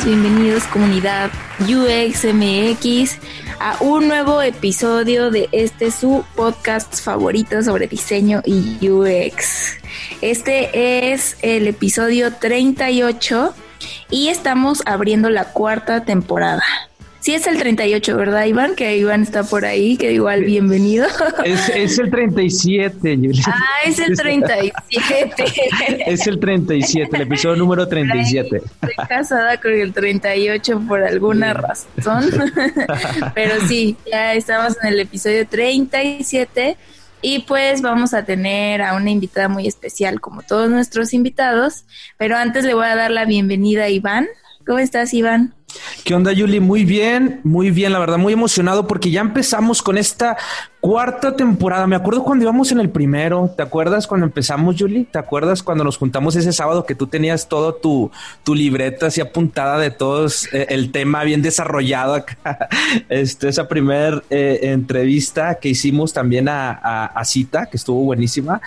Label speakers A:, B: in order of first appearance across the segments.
A: Bienvenidos, comunidad UXMX a un nuevo episodio de este su podcast favorito sobre diseño y UX. Este es el episodio 38 y estamos abriendo la cuarta temporada. Sí es el 38, ¿verdad, Iván? Que Iván está por ahí, que igual bienvenido.
B: Es, es el 37,
A: Ah, es el 37.
B: es el 37, el episodio número 37.
A: Estoy casada con el 38 por alguna razón. Pero sí, ya estamos en el episodio 37 y pues vamos a tener a una invitada muy especial como todos nuestros invitados. Pero antes le voy a dar la bienvenida a Iván. ¿Cómo estás, Iván?
B: ¿Qué onda, Yuli? Muy bien, muy bien, la verdad, muy emocionado porque ya empezamos con esta cuarta temporada. Me acuerdo cuando íbamos en el primero. ¿Te acuerdas cuando empezamos, Yuli? ¿Te acuerdas cuando nos juntamos ese sábado que tú tenías todo tu, tu libreta así apuntada de todos eh, el tema bien desarrollado acá? Este, esa primera eh, entrevista que hicimos también a, a, Cita, que estuvo buenísima.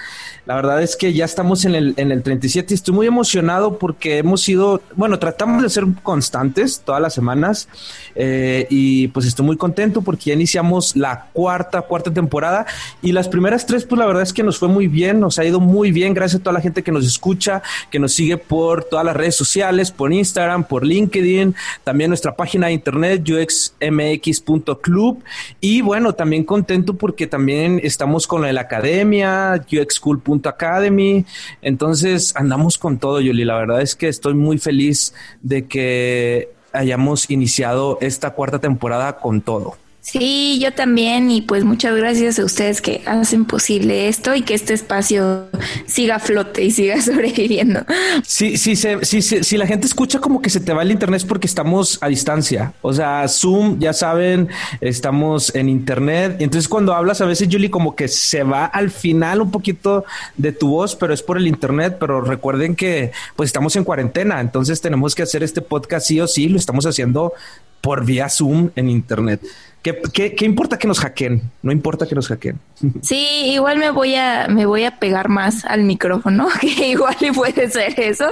B: La verdad es que ya estamos en el, en el 37 y estoy muy emocionado porque hemos sido, bueno, tratamos de ser constantes todas las semanas eh, y pues estoy muy contento porque ya iniciamos la cuarta, cuarta temporada y las primeras tres, pues la verdad es que nos fue muy bien, nos ha ido muy bien, gracias a toda la gente que nos escucha, que nos sigue por todas las redes sociales, por Instagram, por LinkedIn, también nuestra página de internet, uxmx.club y bueno, también contento porque también estamos con la academia, uxschool.academy, entonces andamos con todo, Yuli, la verdad es que estoy muy feliz de que hayamos iniciado esta cuarta temporada con todo.
A: Sí, yo también y pues muchas gracias a ustedes que hacen posible esto y que este espacio siga flote y siga sobreviviendo.
B: Sí, sí, sí, sí, si la gente escucha como que se te va el internet es porque estamos a distancia. O sea, Zoom, ya saben, estamos en internet. Entonces cuando hablas a veces, Julie, como que se va al final un poquito de tu voz, pero es por el internet. Pero recuerden que pues estamos en cuarentena, entonces tenemos que hacer este podcast sí o sí, lo estamos haciendo por vía Zoom en internet. ¿Qué, importa que nos hackeen? No importa que nos hackeen.
A: Sí, igual me voy a, me voy a pegar más al micrófono, que igual puede ser eso.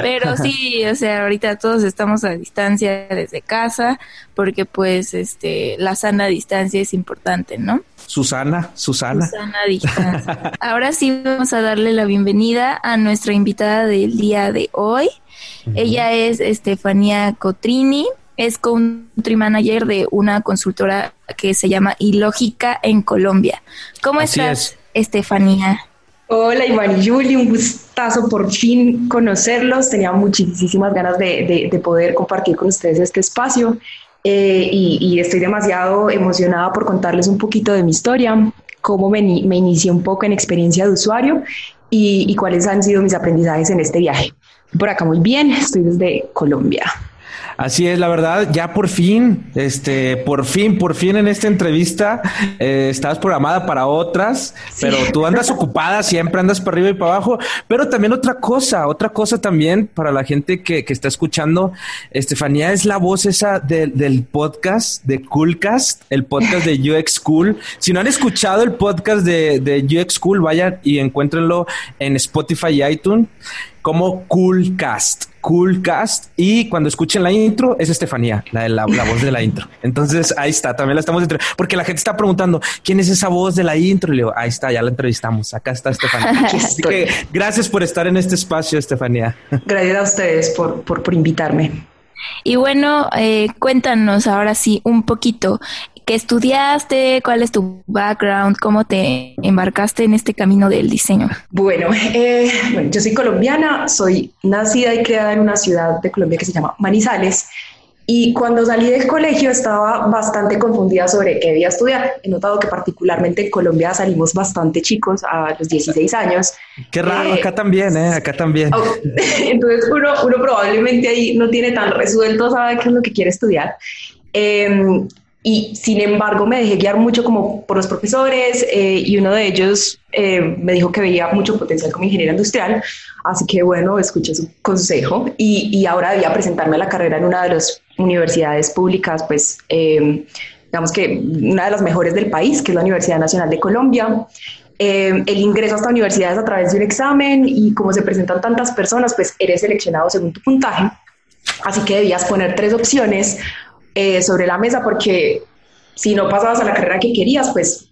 A: Pero sí, o sea, ahorita todos estamos a distancia desde casa, porque pues este, la sana distancia es importante, ¿no?
B: Susana, Susana.
A: Susana distancia. Ahora sí vamos a darle la bienvenida a nuestra invitada del día de hoy. Ella es Estefanía Cotrini es country manager de una consultora que se llama Ilógica en Colombia. ¿Cómo estás, Estefanía?
C: Hola Iván y Juli, un gustazo por fin conocerlos. Tenía muchísimas ganas de, poder compartir con ustedes este espacio eh, y, estoy demasiado emocionada por contarles un poquito de mi historia, cómo me, me inicié un poco en experiencia de usuario y, y cuáles han sido mis aprendizajes en este viaje. Por acá muy bien, estoy desde Colombia.
B: Así es, la verdad, ya por fin, este, por fin, por fin en esta entrevista eh, estabas programada para otras, pero tú andas ocupada, siempre andas para arriba y para abajo. Pero también otra cosa, otra cosa también para la gente que, que está escuchando, Estefanía es la voz esa del podcast de Coolcast, el podcast de UX Cool. Si no han escuchado el podcast de, de UX Cool, vayan y encuéntrenlo en Spotify y iTunes como Coolcast. Cool Cast y cuando escuchen la intro es Estefanía, la, la, la voz de la intro. Entonces ahí está, también la estamos entre porque la gente está preguntando quién es esa voz de la intro. Y le digo, ahí está, ya la entrevistamos. Acá está Estefanía. Así que gracias por estar en este espacio, Estefanía.
C: Gracias a ustedes por, por, por invitarme.
A: Y bueno, eh, cuéntanos ahora sí un poquito qué estudiaste, cuál es tu background, cómo te embarcaste en este camino del diseño.
C: Bueno, eh, bueno, yo soy colombiana, soy nacida y criada en una ciudad de Colombia que se llama Manizales. Y cuando salí del colegio estaba bastante confundida sobre qué debía estudiar. He notado que particularmente en Colombia salimos bastante chicos a los 16 años.
B: Qué raro, eh, acá también, ¿eh? Acá también.
C: Entonces uno, uno probablemente ahí no tiene tan resuelto, sabe qué es lo que quiere estudiar. Eh, y sin embargo me dejé guiar mucho como por los profesores eh, y uno de ellos eh, me dijo que veía mucho potencial como ingeniera industrial, así que bueno, escuché su consejo y, y ahora debía presentarme a la carrera en una de las universidades públicas, pues eh, digamos que una de las mejores del país, que es la Universidad Nacional de Colombia. el ingreso a esta universidad es a través de un examen y como se presentan tantas personas, pues eres seleccionado según tu puntaje. Así que debías poner tres opciones eh, sobre la mesa porque si no pasabas a la carrera que querías, pues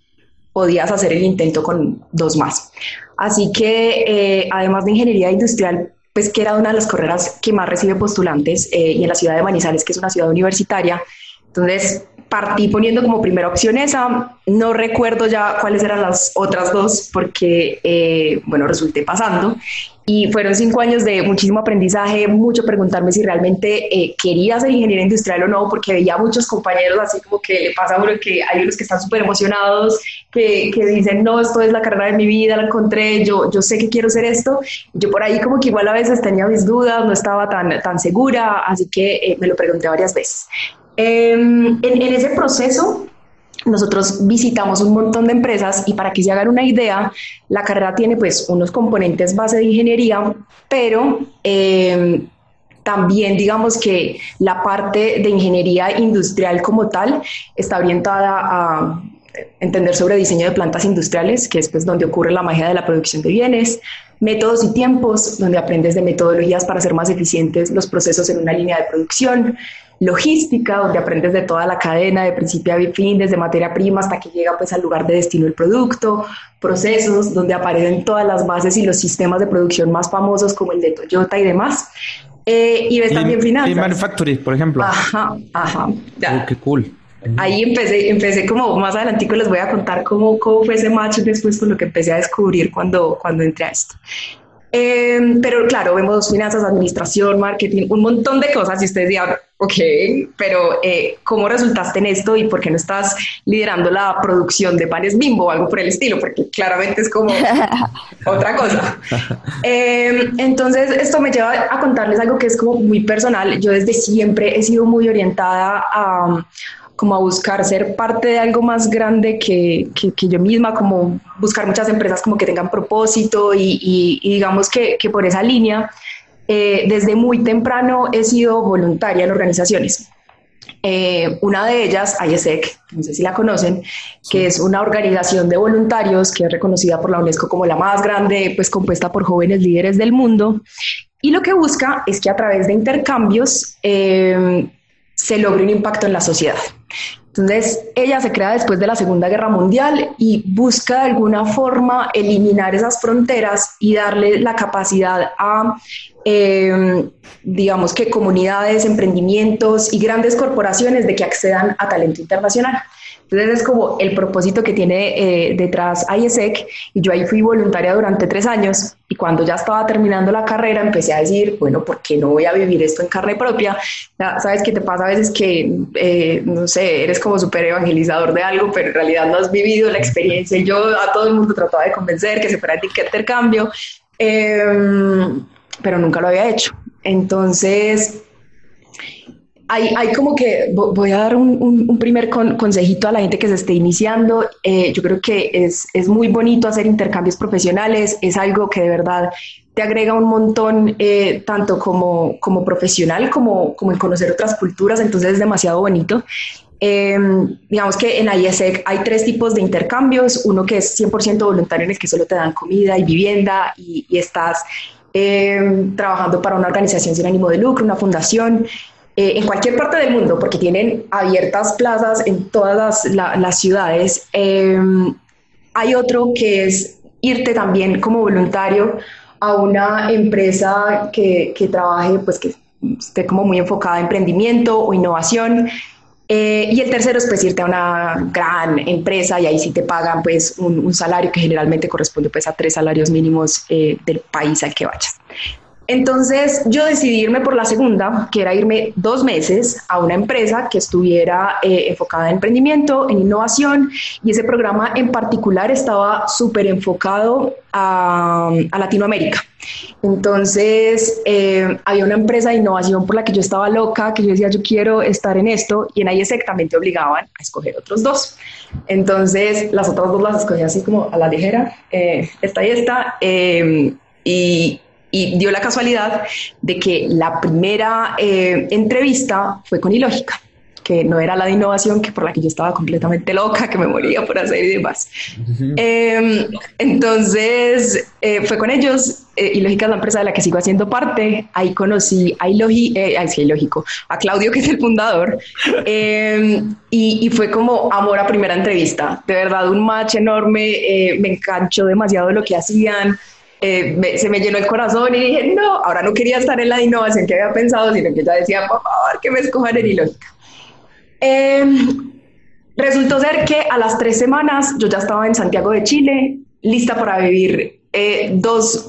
C: podías hacer el intento con dos más. Así que eh, además de ingeniería industrial, pues que era una de las carreras que más recibe postulantes eh, y en la ciudad de Manizales, que es una ciudad universitaria. Entonces partí poniendo como primera opción esa. No recuerdo ya cuáles eran las otras dos porque, bueno, resulté pasando. Y fueron cinco años de muchísimo aprendizaje, mucho preguntarme si realmente eh, quería ser ingeniero industrial o no, porque veía muchos compañeros así como que le pasa a uno que hay unos que están súper emocionados, que, que, dicen, no, esto es la carrera de mi vida, la encontré, yo, yo sé que quiero ser esto. Yo por ahí como que igual a veces tenía mis dudas, no estaba tan, tan segura, así que eh, me lo pregunté varias veces. Em, en, ese proceso nosotros visitamos un montón de empresas y para que se hagan una idea, la carrera tiene pues unos componentes base de ingeniería, pero eh, también digamos que la parte de ingeniería industrial como tal está orientada a entender sobre diseño de plantas industriales, que es pues donde ocurre la magia de la producción de bienes, métodos y tiempos, donde aprendes de metodologías para hacer más eficientes los procesos en una línea de producción, logística, donde aprendes de toda la cadena, de principio a fin, desde materia prima hasta que llega pues al lugar de destino del producto, procesos, donde aparecen todas las bases y los sistemas de producción más famosos como el de Toyota y demás. Eh, y ves también finanzas. Y
B: manufacturing, por ejemplo.
C: Ajá, ajá.
B: Oh, qué cool.
C: Ahí empecé, empecé como más adelantico les voy a contar cómo, cómo fue ese match después con lo que empecé a descubrir cuando, cuando entré a esto. Eh, pero claro, vemos finanzas, administración, marketing, un montón de cosas y ustedes dirán, ok, pero eh, ¿cómo resultaste en esto y por qué no estás liderando la producción de panes bimbo o algo por el estilo? Porque claramente es como otra cosa. Eh, entonces, esto me lleva a contarles algo que es como muy personal. Yo desde siempre he sido muy orientada a como a buscar ser parte de algo más grande que, que, yo misma, como buscar muchas empresas como que tengan propósito y, y, digamos que, que, por esa línea, eh, desde muy temprano he sido voluntaria en organizaciones. Eh, una de ellas, IESEC, no sé si la conocen, que es una organización de voluntarios que es reconocida por la UNESCO como la más grande, pues compuesta por jóvenes líderes del mundo. Y lo que busca es que a través de intercambios eh, se logre un impacto en la sociedad. Entonces, ella se crea después de la Segunda Guerra Mundial y busca de alguna forma eliminar esas fronteras y darle la capacidad a, eh, digamos que comunidades, emprendimientos y grandes corporaciones de que accedan a talento internacional. Entonces es como el propósito que tiene eh, detrás IESEC y yo ahí fui voluntaria durante tres años y cuando ya estaba terminando la carrera empecé a decir, bueno, ¿por qué no voy a vivir esto en carne propia? Ya, Sabes qué te pasa a veces que, eh, no sé, eres como súper evangelizador de algo, pero en realidad no has vivido la experiencia. Yo a todo el mundo trataba de convencer que se fuera el intercambio, eh, pero nunca lo había hecho. Entonces hay, como que voy a dar un, primer consejito a la gente que se esté iniciando. Eh, yo creo que es, es, muy bonito hacer intercambios profesionales, es algo que de verdad te agrega un montón, eh, tanto como, como profesional como, como en conocer otras culturas, entonces es demasiado bonito. Em, digamos que en IESEC hay tres tipos de intercambios, uno que es 100% voluntario en el que solo te dan comida y vivienda y, y estás em, trabajando para una organización sin ánimo de lucro, una fundación, eh, en cualquier parte del mundo, porque tienen abiertas plazas en todas las, ciudades. Em, hay otro que es irte también como voluntario a una empresa que, que trabaje, pues que esté como muy enfocada en emprendimiento o innovación. Eh, y el tercero es pues irte a una gran empresa y ahí sí te pagan pues un, salario que generalmente corresponde pues a tres salarios mínimos eh, del país al que vayas. Entonces yo decidí irme por la segunda, que era irme dos meses a una empresa que estuviera eh, enfocada en emprendimiento, en innovación, y ese programa en particular estaba súper enfocado a, Latinoamérica. Entonces eh, había una empresa de innovación por la que yo estaba loca, que yo decía, yo quiero estar en esto, y en ahí exactamente obligaban a escoger otros dos. Entonces las otras dos las escogí así como a la ligera, eh, esta y esta. y y dio la casualidad de que la primera eh, entrevista fue con Ilógica, que no era la de innovación, que por la que yo estaba completamente loca, que me moría por hacer y demás. Em, entonces eh, fue con ellos, eh, Ilógica es la empresa de la que sigo haciendo parte, ahí conocí a, Ilogi, sí, Ilógico, a Claudio, que es el fundador, em, y, y, fue como amor a primera entrevista, de verdad un match enorme, me enganchó demasiado lo que hacían, eh, se me llenó el corazón y dije, no, ahora no quería estar en la innovación que había pensado, sino que ya decía, por favor, que me escojan en ilógica. Em, resultó ser que a las tres semanas yo ya estaba en Santiago de Chile, lista para vivir eh, dos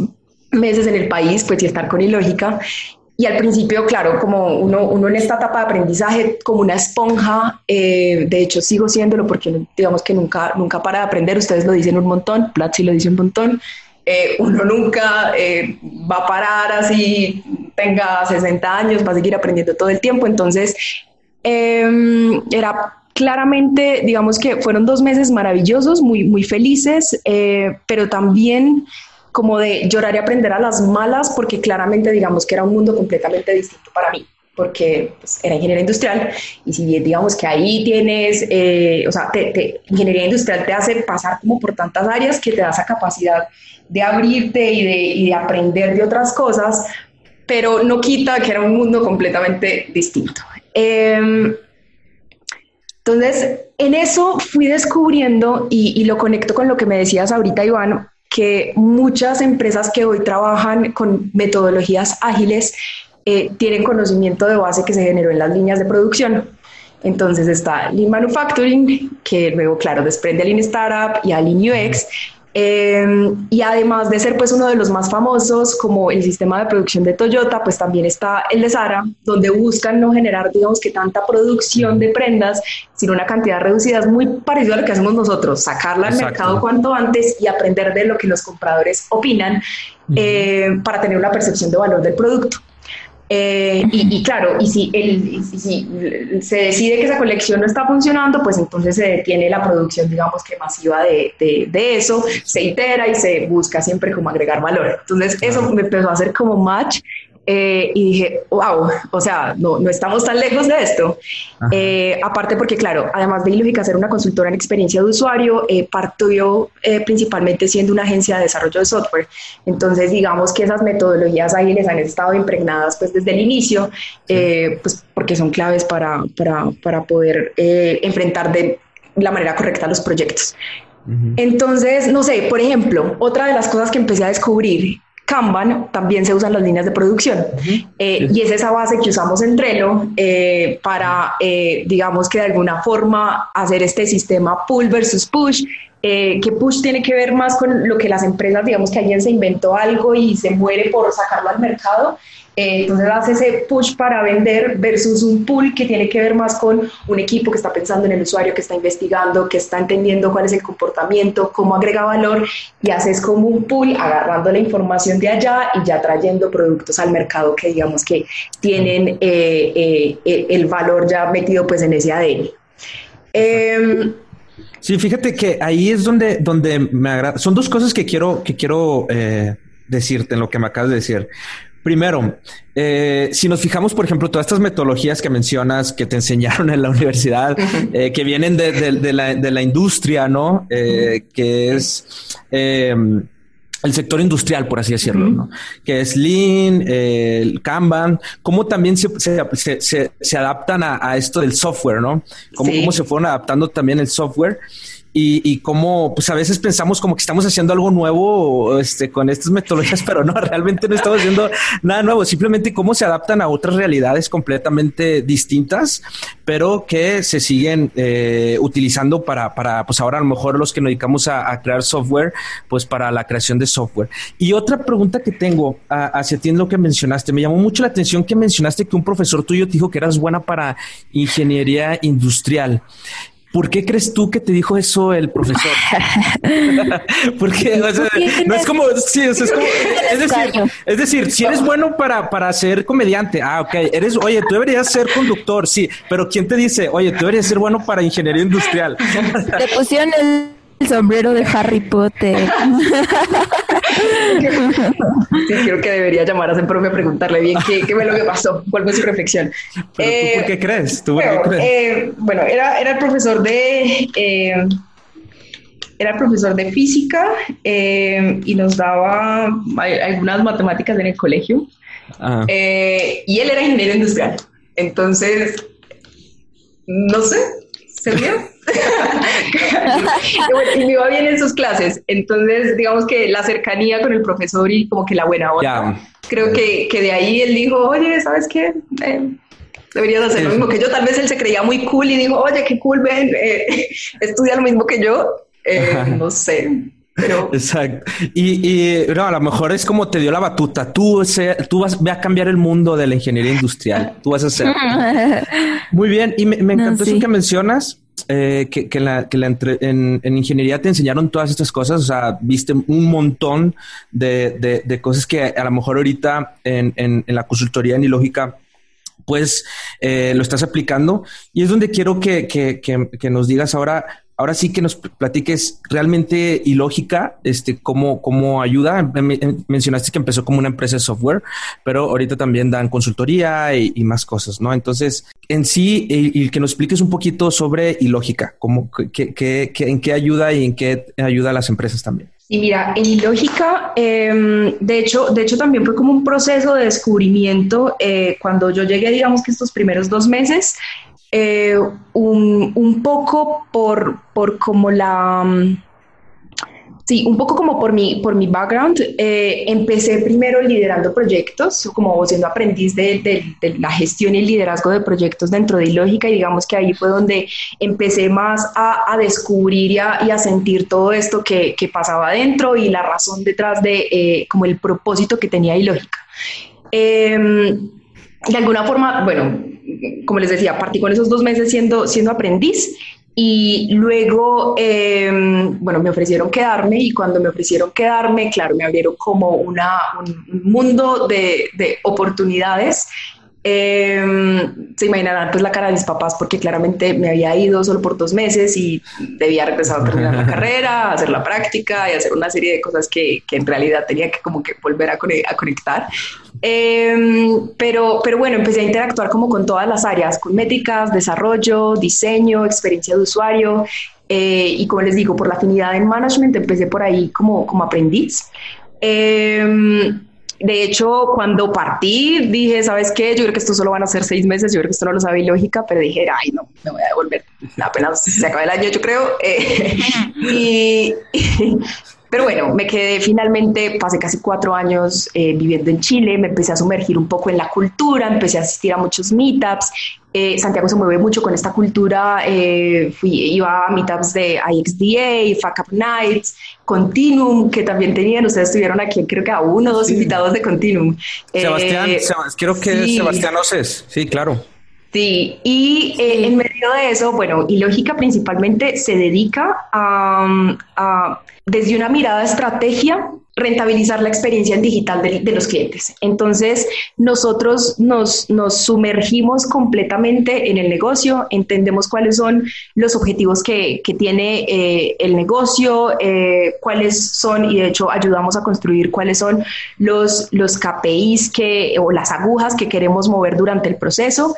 C: meses en el país, pues y estar con ilógica. Y al principio, claro, como uno, uno en esta etapa de aprendizaje, como una esponja, eh, de hecho sigo siéndolo porque digamos que nunca, nunca para de aprender, ustedes lo dicen un montón, Platzi lo dice un montón, eh, uno nunca eh, va a parar así, tenga 60 años, va a seguir aprendiendo todo el tiempo. Entonces, em, era claramente, digamos que fueron dos meses maravillosos, muy, muy felices, eh, pero también como de llorar y aprender a las malas, porque claramente, digamos que era un mundo completamente distinto para mí porque pues, era ingeniería industrial y si digamos que ahí tienes, o sea, ingeniería industrial te hace pasar como por tantas áreas que te da esa capacidad de abrirte y de, y de aprender de otras cosas, pero no quita que era un mundo completamente distinto. Em, entonces, en eso fui descubriendo, y, y, lo conecto con lo que me decías ahorita, Iván, que muchas empresas que hoy trabajan con metodologías ágiles eh, tienen conocimiento de base que se generó en las líneas de producción. Entonces está Lean Manufacturing, que luego, claro, desprende Lean Startup y a Lean UX, Em, y además de ser pues uno de los más famosos como el sistema de producción de Toyota, pues también está el de Zara, donde buscan no generar, digamos que tanta producción de prendas, sino una cantidad reducida, es muy parecido a lo que hacemos nosotros, sacarla al mercado cuanto antes y aprender de lo que los compradores opinan eh, para tener una percepción de valor del producto. Eh, y, claro, y si, el, si se decide que esa colección no está funcionando, pues entonces se detiene la producción, digamos que masiva de, de, eso, se itera y se busca siempre como agregar valor. Entonces eso me empezó a hacer como match eh, y dije, wow, o sea, no, no estamos tan lejos de esto. Eh, aparte porque, claro, además de Ilógica ser una consultora en experiencia de usuario, eh, partió eh, principalmente siendo una agencia de desarrollo de software. Entonces, digamos que esas metodologías ágiles han estado impregnadas pues desde el inicio, pues porque son claves para, para, para poder enfrentar de la manera correcta los proyectos. Entonces, no sé, por ejemplo, otra de las cosas que empecé a descubrir Kanban también se usan las líneas de producción. Eh, y es esa base que usamos en Trello eh, para, eh, digamos que de alguna forma hacer este sistema pull versus push, que push tiene que ver más con lo que las empresas, digamos que alguien se inventó algo y se muere por sacarlo al mercado eh, entonces hace ese push para vender versus un pull que tiene que ver más con un equipo que está pensando en el usuario, que está investigando, que está entendiendo cuál es el comportamiento, cómo agrega valor y haces como un pull agarrando la información de allá y ya trayendo productos al mercado que digamos que tienen eh, eh, el valor ya metido pues en ese ADN.
B: Em, sí, fíjate que ahí es donde, donde me agrada. Son dos cosas que quiero, que quiero decirte en lo que me acabas de decir. Primero, eh, si nos fijamos, por ejemplo, todas estas metodologías que mencionas que te enseñaron en la universidad, eh, que vienen de, la, industria, ¿no? Eh, que es el sector industrial, por así decirlo, ¿no? que es Lean, el Kanban, cómo también se, se, se, se adaptan a, a, esto del software, ¿no? Cómo, cómo se fueron adaptando también el software y, y cómo pues a veces pensamos como que estamos haciendo algo nuevo este, con estas metodologías, pero no, realmente no estamos haciendo nada nuevo, simplemente cómo se adaptan a otras realidades completamente distintas, pero que se siguen eh, utilizando para, para, pues ahora a lo mejor los que nos dedicamos a, crear software, pues para la creación de software. Y otra pregunta que tengo a, hacia ti en lo que mencionaste, me llamó mucho la atención que mencionaste que un profesor tuyo te dijo que eras buena para ingeniería industrial. ¿Por qué crees tú que te dijo eso el profesor? Porque o sea, no es como, sí, o sea, es, como, es decir, es decir, si eres bueno para, para ser comediante, ah, ok, eres, oye, tú deberías ser conductor, sí, pero ¿quién te dice, oye, tú deberías ser bueno para ingeniería industrial?
A: Te pusieron el el sombrero de Harry Potter.
C: sí, creo que debería llamar a Sempro y preguntarle bien qué, qué, fue lo que pasó, cuál fue su reflexión.
B: ¿Pero eh, tú por qué crees? ¿Tú
C: bueno,
B: qué crees?
C: Eh, bueno, era, era el profesor de... Eh, era el profesor de física y nos daba algunas matemáticas en el colegio. Ah. y él era ingeniero industrial. Entonces, no sé, ¿se vio? y me iba bien en sus clases. Entonces, digamos que la cercanía con el profesor y como que la buena onda. Yeah. Creo que, que, de ahí él dijo, oye, ¿sabes qué? Eh, deberías hacer lo mismo que yo. Tal vez él se creía muy cool y dijo, oye, qué cool, ven, eh, estudia lo mismo que yo. Eh, no sé. Pero...
B: Exacto. Y, y no, a lo mejor es como te dio la batuta. Tú, se, tú vas, ve a cambiar el mundo de la ingeniería industrial. Tú vas a hacer. Muy bien. Y me, me encantó no, sí. eso que mencionas eh, que, que, la, que la en, en, ingeniería te enseñaron todas estas cosas, o sea, viste un montón de, de, cosas que a lo mejor ahorita en, en, la consultoría en ilógica pues eh, lo estás aplicando. Y es donde quiero que, que, que nos digas ahora ahora sí que nos platiques realmente ilógica, este, cómo, cómo ayuda. Mencionaste que empezó como una empresa de software, pero ahorita también dan consultoría y, más cosas, ¿no? Entonces, en sí, y, que nos expliques un poquito sobre ilógica, cómo, qué, qué, en qué ayuda y en qué ayuda a las empresas también.
C: Y mira, en Ilógica, eh, de, hecho, de hecho también fue como un proceso de descubrimiento. Eh, cuando yo llegué, digamos que estos primeros dos meses, eh, un, un, poco por, por como la... Sí, un poco como por mi, por mi background, eh, empecé primero liderando proyectos, como siendo aprendiz de, de, de, la gestión y el liderazgo de proyectos dentro de Ilógica y digamos que ahí fue donde empecé más a, a descubrir y a, y a, sentir todo esto que, que, pasaba dentro y la razón detrás de eh, como el propósito que tenía Ilógica. Eh, de alguna forma, bueno, como les decía, partí con esos dos meses siendo, siendo aprendiz y luego, eh, bueno, me ofrecieron quedarme y cuando me ofrecieron quedarme, claro, me abrieron como una, un mundo de, de oportunidades eh, se imaginarán pues la cara de mis papás porque claramente me había ido solo por dos meses y debía regresar a terminar la carrera, hacer la práctica y hacer una serie de cosas que, que en realidad tenía que como que volver a, a conectar. Eh, pero, pero bueno, empecé a interactuar como con todas las áreas, con métricas, desarrollo, diseño, experiencia de usuario eh, y como les digo, por la afinidad en management empecé por ahí como, como aprendiz. Eh, de hecho, cuando partí, dije, ¿sabes qué? Yo creo que esto solo van a ser seis meses, yo creo que esto no lo sabe lógica, pero dije, ay, no, me voy a devolver. Apenas se acaba el año, yo creo. Eh, y, pero bueno, me quedé finalmente, pasé casi cuatro años eh, viviendo en Chile, me empecé a sumergir un poco en la cultura, empecé a asistir a muchos meetups. Eh, Santiago se mueve mucho con esta cultura, eh, fui, iba a meetups de IXDA, Fuck Up Nights, Continuum, que también tenían, ustedes estuvieron aquí, creo que a uno o dos sí. invitados de Continuum.
B: Sebastián, eh, creo que sí. Sebastián Oces, sí, claro.
C: Sí, y eh, en medio de eso, bueno, y Lógica principalmente se dedica a, a, desde una mirada de estrategia, rentabilizar la experiencia en digital de, de los clientes. Entonces, nosotros nos, nos, sumergimos completamente en el negocio, entendemos cuáles son los objetivos que, que tiene eh, el negocio, eh, cuáles son, y de hecho ayudamos a construir cuáles son los, los KPIs que, o las agujas que queremos mover durante el proceso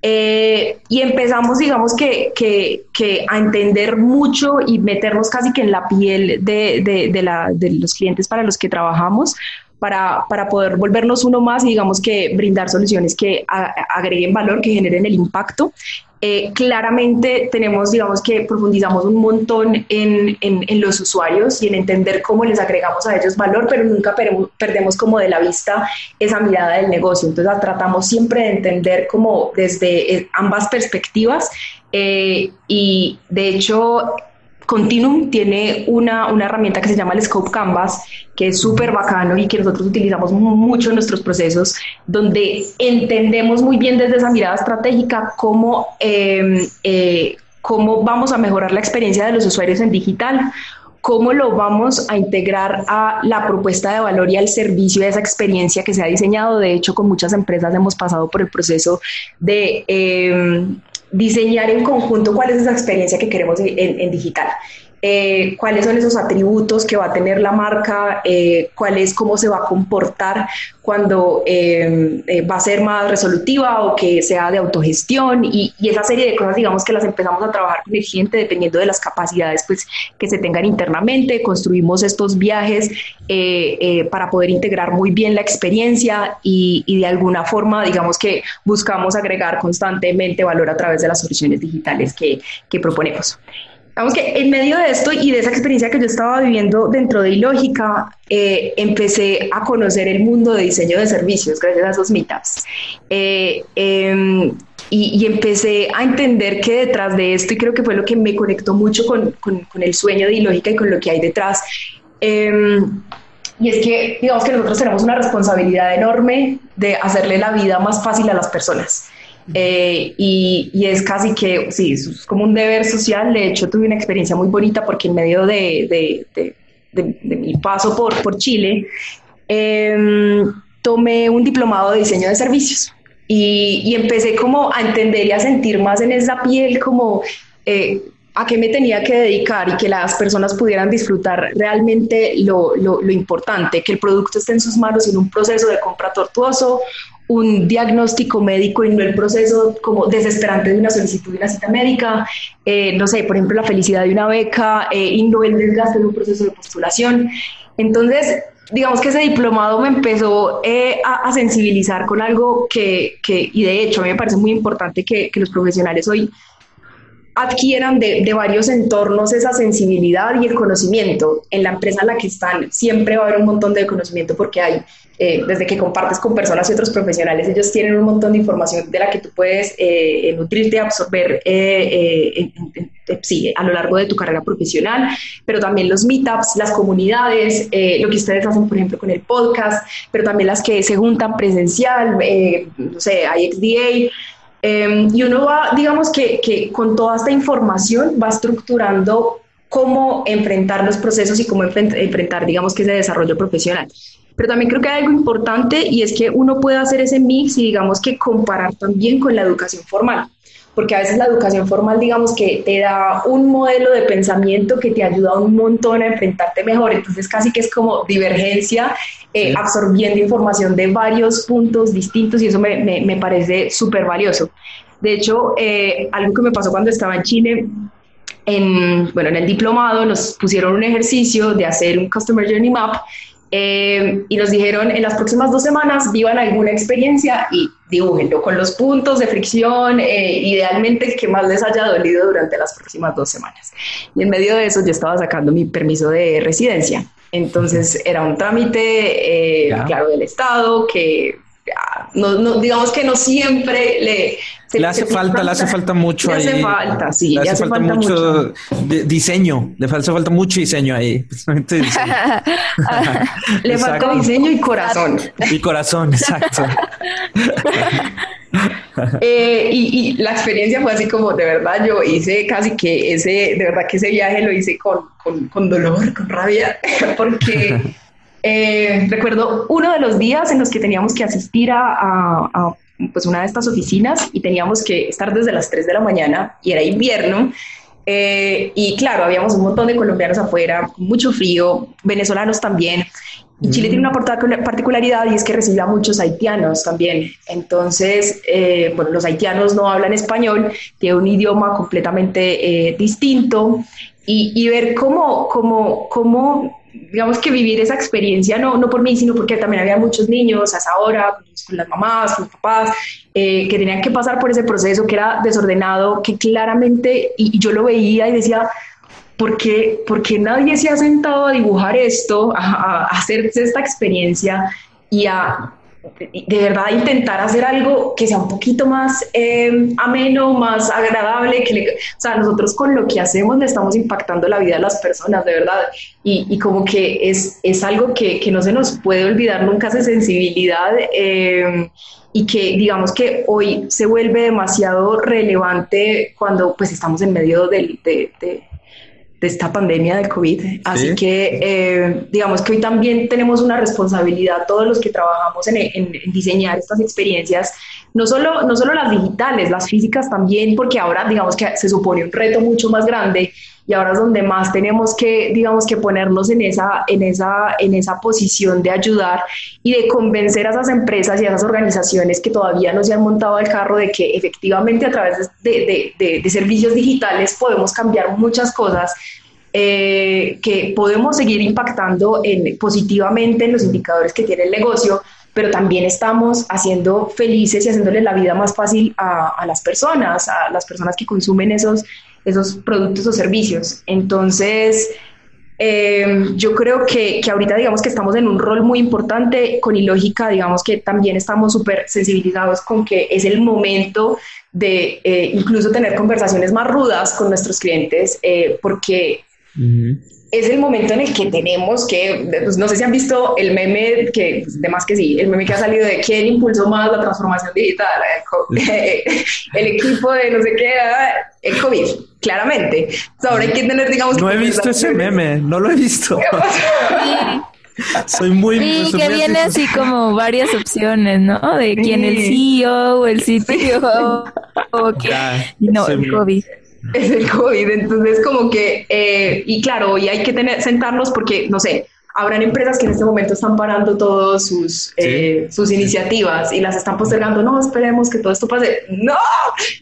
C: Eh, y empezamos, digamos que, que, a entender mucho y meternos casi que en la piel de, de, la, de los clientes para los que trabajamos, para, para, poder volvernos uno más y digamos que brindar soluciones que agreguen valor, que generen el impacto eh, claramente tenemos, digamos que profundizamos un montón en, en, los usuarios y en entender cómo les agregamos a ellos valor, pero nunca perdemos, como de la vista esa mirada del negocio. Entonces tratamos siempre de entender como desde eh, ambas perspectivas eh, y de hecho Continuum tiene una, una, herramienta que se llama el Scope Canvas, que es súper bacano y que nosotros utilizamos mucho en nuestros procesos, donde entendemos muy bien desde esa mirada estratégica cómo, em, eh, cómo vamos a mejorar la experiencia de los usuarios en digital, cómo lo vamos a integrar a la propuesta de valor y al servicio de esa experiencia que se ha diseñado. De hecho, con muchas empresas hemos pasado por el proceso de eh, diseñar en conjunto cuál es esa experiencia que queremos en, digital. Eh, cuáles son esos atributos que va a tener la marca, eh, cuál es cómo se va a comportar cuando eh, va a ser más resolutiva o que sea de autogestión y, esa serie de cosas, digamos que las empezamos a trabajar con el cliente dependiendo de las capacidades pues, que se tengan internamente, construimos estos viajes para poder integrar muy bien la experiencia y, de alguna forma, digamos que buscamos agregar constantemente valor a través de las soluciones digitales que proponemos. Vamos que en medio de esto y de esa experiencia que yo estaba viviendo dentro de Ilógica, eh, empecé a conocer el mundo de diseño de servicios gracias a esos meetups. Eh, em, y, empecé a entender que detrás de esto, y creo que fue lo que me conectó mucho con, con, el sueño de Ilógica y con lo que hay detrás, em, y es que, digamos que nosotros tenemos una responsabilidad enorme de hacerle la vida más fácil a las personas. Eh, y, y, es casi que, sí, es como un deber social. De hecho, tuve una experiencia muy bonita porque en medio de, de, de, mi paso por, por Chile, em, tomé un diplomado de diseño de servicios y, y, empecé como a entender y a sentir más en esa piel como... Eh, a qué me tenía que dedicar y que las personas pudieran disfrutar realmente lo, lo, lo, importante, que el producto esté en sus manos en un proceso de compra tortuoso un diagnóstico médico y no el proceso como desesperante de una solicitud de una cita médica, eh, no sé, por ejemplo, la felicidad de una beca eh, y no el desgaste de un proceso de postulación. Entonces, digamos que ese diplomado me empezó eh, a, sensibilizar con algo que, y de hecho a mí me parece muy importante que los profesionales hoy adquieran de, de, varios entornos esa sensibilidad y el conocimiento. En la empresa en la que están siempre va a haber un montón de conocimiento porque hay eh, desde que compartes con personas y otros profesionales, ellos tienen un montón de información de la que tú puedes eh, nutrirte, absorber eh, sí, a lo largo de tu carrera profesional, pero también los meetups, las comunidades, lo que ustedes hacen, por ejemplo, con el podcast, pero también las que se juntan presencial, no sé, IXDA. y uno va, digamos que, que con toda esta información va estructurando cómo enfrentar los procesos y cómo enfrentar, digamos que ese desarrollo profesional. Pero también creo que hay algo importante y es que uno puede hacer ese mix y digamos que comparar también con la educación formal porque a veces la educación formal, digamos que te da un modelo de pensamiento que te ayuda un montón a enfrentarte mejor, entonces casi que es como divergencia, eh, absorbiendo información de varios puntos distintos y eso me, me, parece súper valioso. De hecho, eh, algo que me pasó cuando estaba en Chile, en, bueno, en el diplomado nos pusieron un ejercicio de hacer un Customer Journey Map eh, y nos dijeron en las próximas dos semanas vivan alguna experiencia y dibújenlo con los puntos de fricción, eh, idealmente el que más les haya dolido durante las próximas dos semanas. Y en medio de eso yo estaba sacando mi permiso de residencia. Entonces era un trámite, eh, claro, del Estado que no, digamos que no siempre le...
B: le hace falta, le hace falta mucho
C: ahí. Le hace falta, sí. Le, hace, falta,
B: mucho, diseño, le hace falta mucho diseño ahí.
C: le falta diseño y corazón.
B: Y corazón, exacto.
C: Eh, y, la experiencia fue así como, de verdad, yo hice casi que ese, de verdad que ese viaje lo hice con, con, con dolor, con rabia, porque eh, recuerdo uno de los días en los que teníamos que asistir a, pues una de estas oficinas y teníamos que estar desde las 3 de la mañana y era invierno. Eh, y claro, habíamos un montón de colombianos afuera, mucho frío, venezolanos también. Y Chile tiene una particularidad y es que recibe a muchos haitianos también. Entonces, eh, bueno, los haitianos no hablan español, tienen un idioma completamente eh, distinto y, y, ver cómo, cómo, cómo, digamos que vivir esa experiencia, no, no por mí, sino porque también había muchos niños a esa hora, con las mamás, con los papás, eh, que tenían que pasar por ese proceso que era desordenado, que claramente, y, yo lo veía y decía, ¿por qué, nadie se ha sentado a dibujar esto, a, hacer esta experiencia y a de verdad intentar hacer algo que sea un poquito más eh, ameno, más agradable, que o sea, nosotros con lo que hacemos le estamos impactando la vida de las personas, de verdad, y, como que es, es algo que, no se nos puede olvidar nunca esa sensibilidad eh, y que digamos que hoy se vuelve demasiado relevante cuando pues estamos en medio del, de de esta pandemia del COVID. Así que eh, digamos que hoy también tenemos una responsabilidad todos los que trabajamos en, diseñar estas experiencias, no solo, no solo las digitales, las físicas también, porque ahora digamos que se supone un reto mucho más grande y ahora es donde más tenemos que, digamos que ponernos en esa, en esa, en esa posición de ayudar y de convencer a esas empresas y a esas organizaciones que todavía no se han montado al carro de que efectivamente a través de, de, de, servicios digitales podemos cambiar muchas cosas eh, que podemos seguir impactando en, positivamente en los indicadores que tiene el negocio, pero también estamos haciendo felices y haciéndole la vida más fácil a, a las personas, a las personas que consumen esos, esos productos o servicios. Entonces, eh, yo creo que, que, ahorita digamos que estamos en un rol muy importante con Ilógica, digamos que también estamos súper sensibilizados con que es el momento de eh, incluso tener conversaciones más rudas con nuestros clientes, eh, porque es el momento en el que tenemos que, pues, no sé si han visto el meme, que pues, de más que sí, el meme que ha salido de quién impulsó más la transformación digital, el, equipo de no sé qué, ah, el COVID, claramente. ahora hay que tener, digamos...
B: No he visto ese meme, no lo he visto. Soy muy...
A: Sí, que viene así como varias opciones, ¿no? De quién el CEO o el CTO o que... no, el COVID
C: es el COVID. Entonces, como que, eh, y claro, y hay que tener, sentarnos porque, no sé, habrán empresas que en este momento están parando todas sus, eh, sus iniciativas y las están postergando. No, esperemos que todo esto pase. No,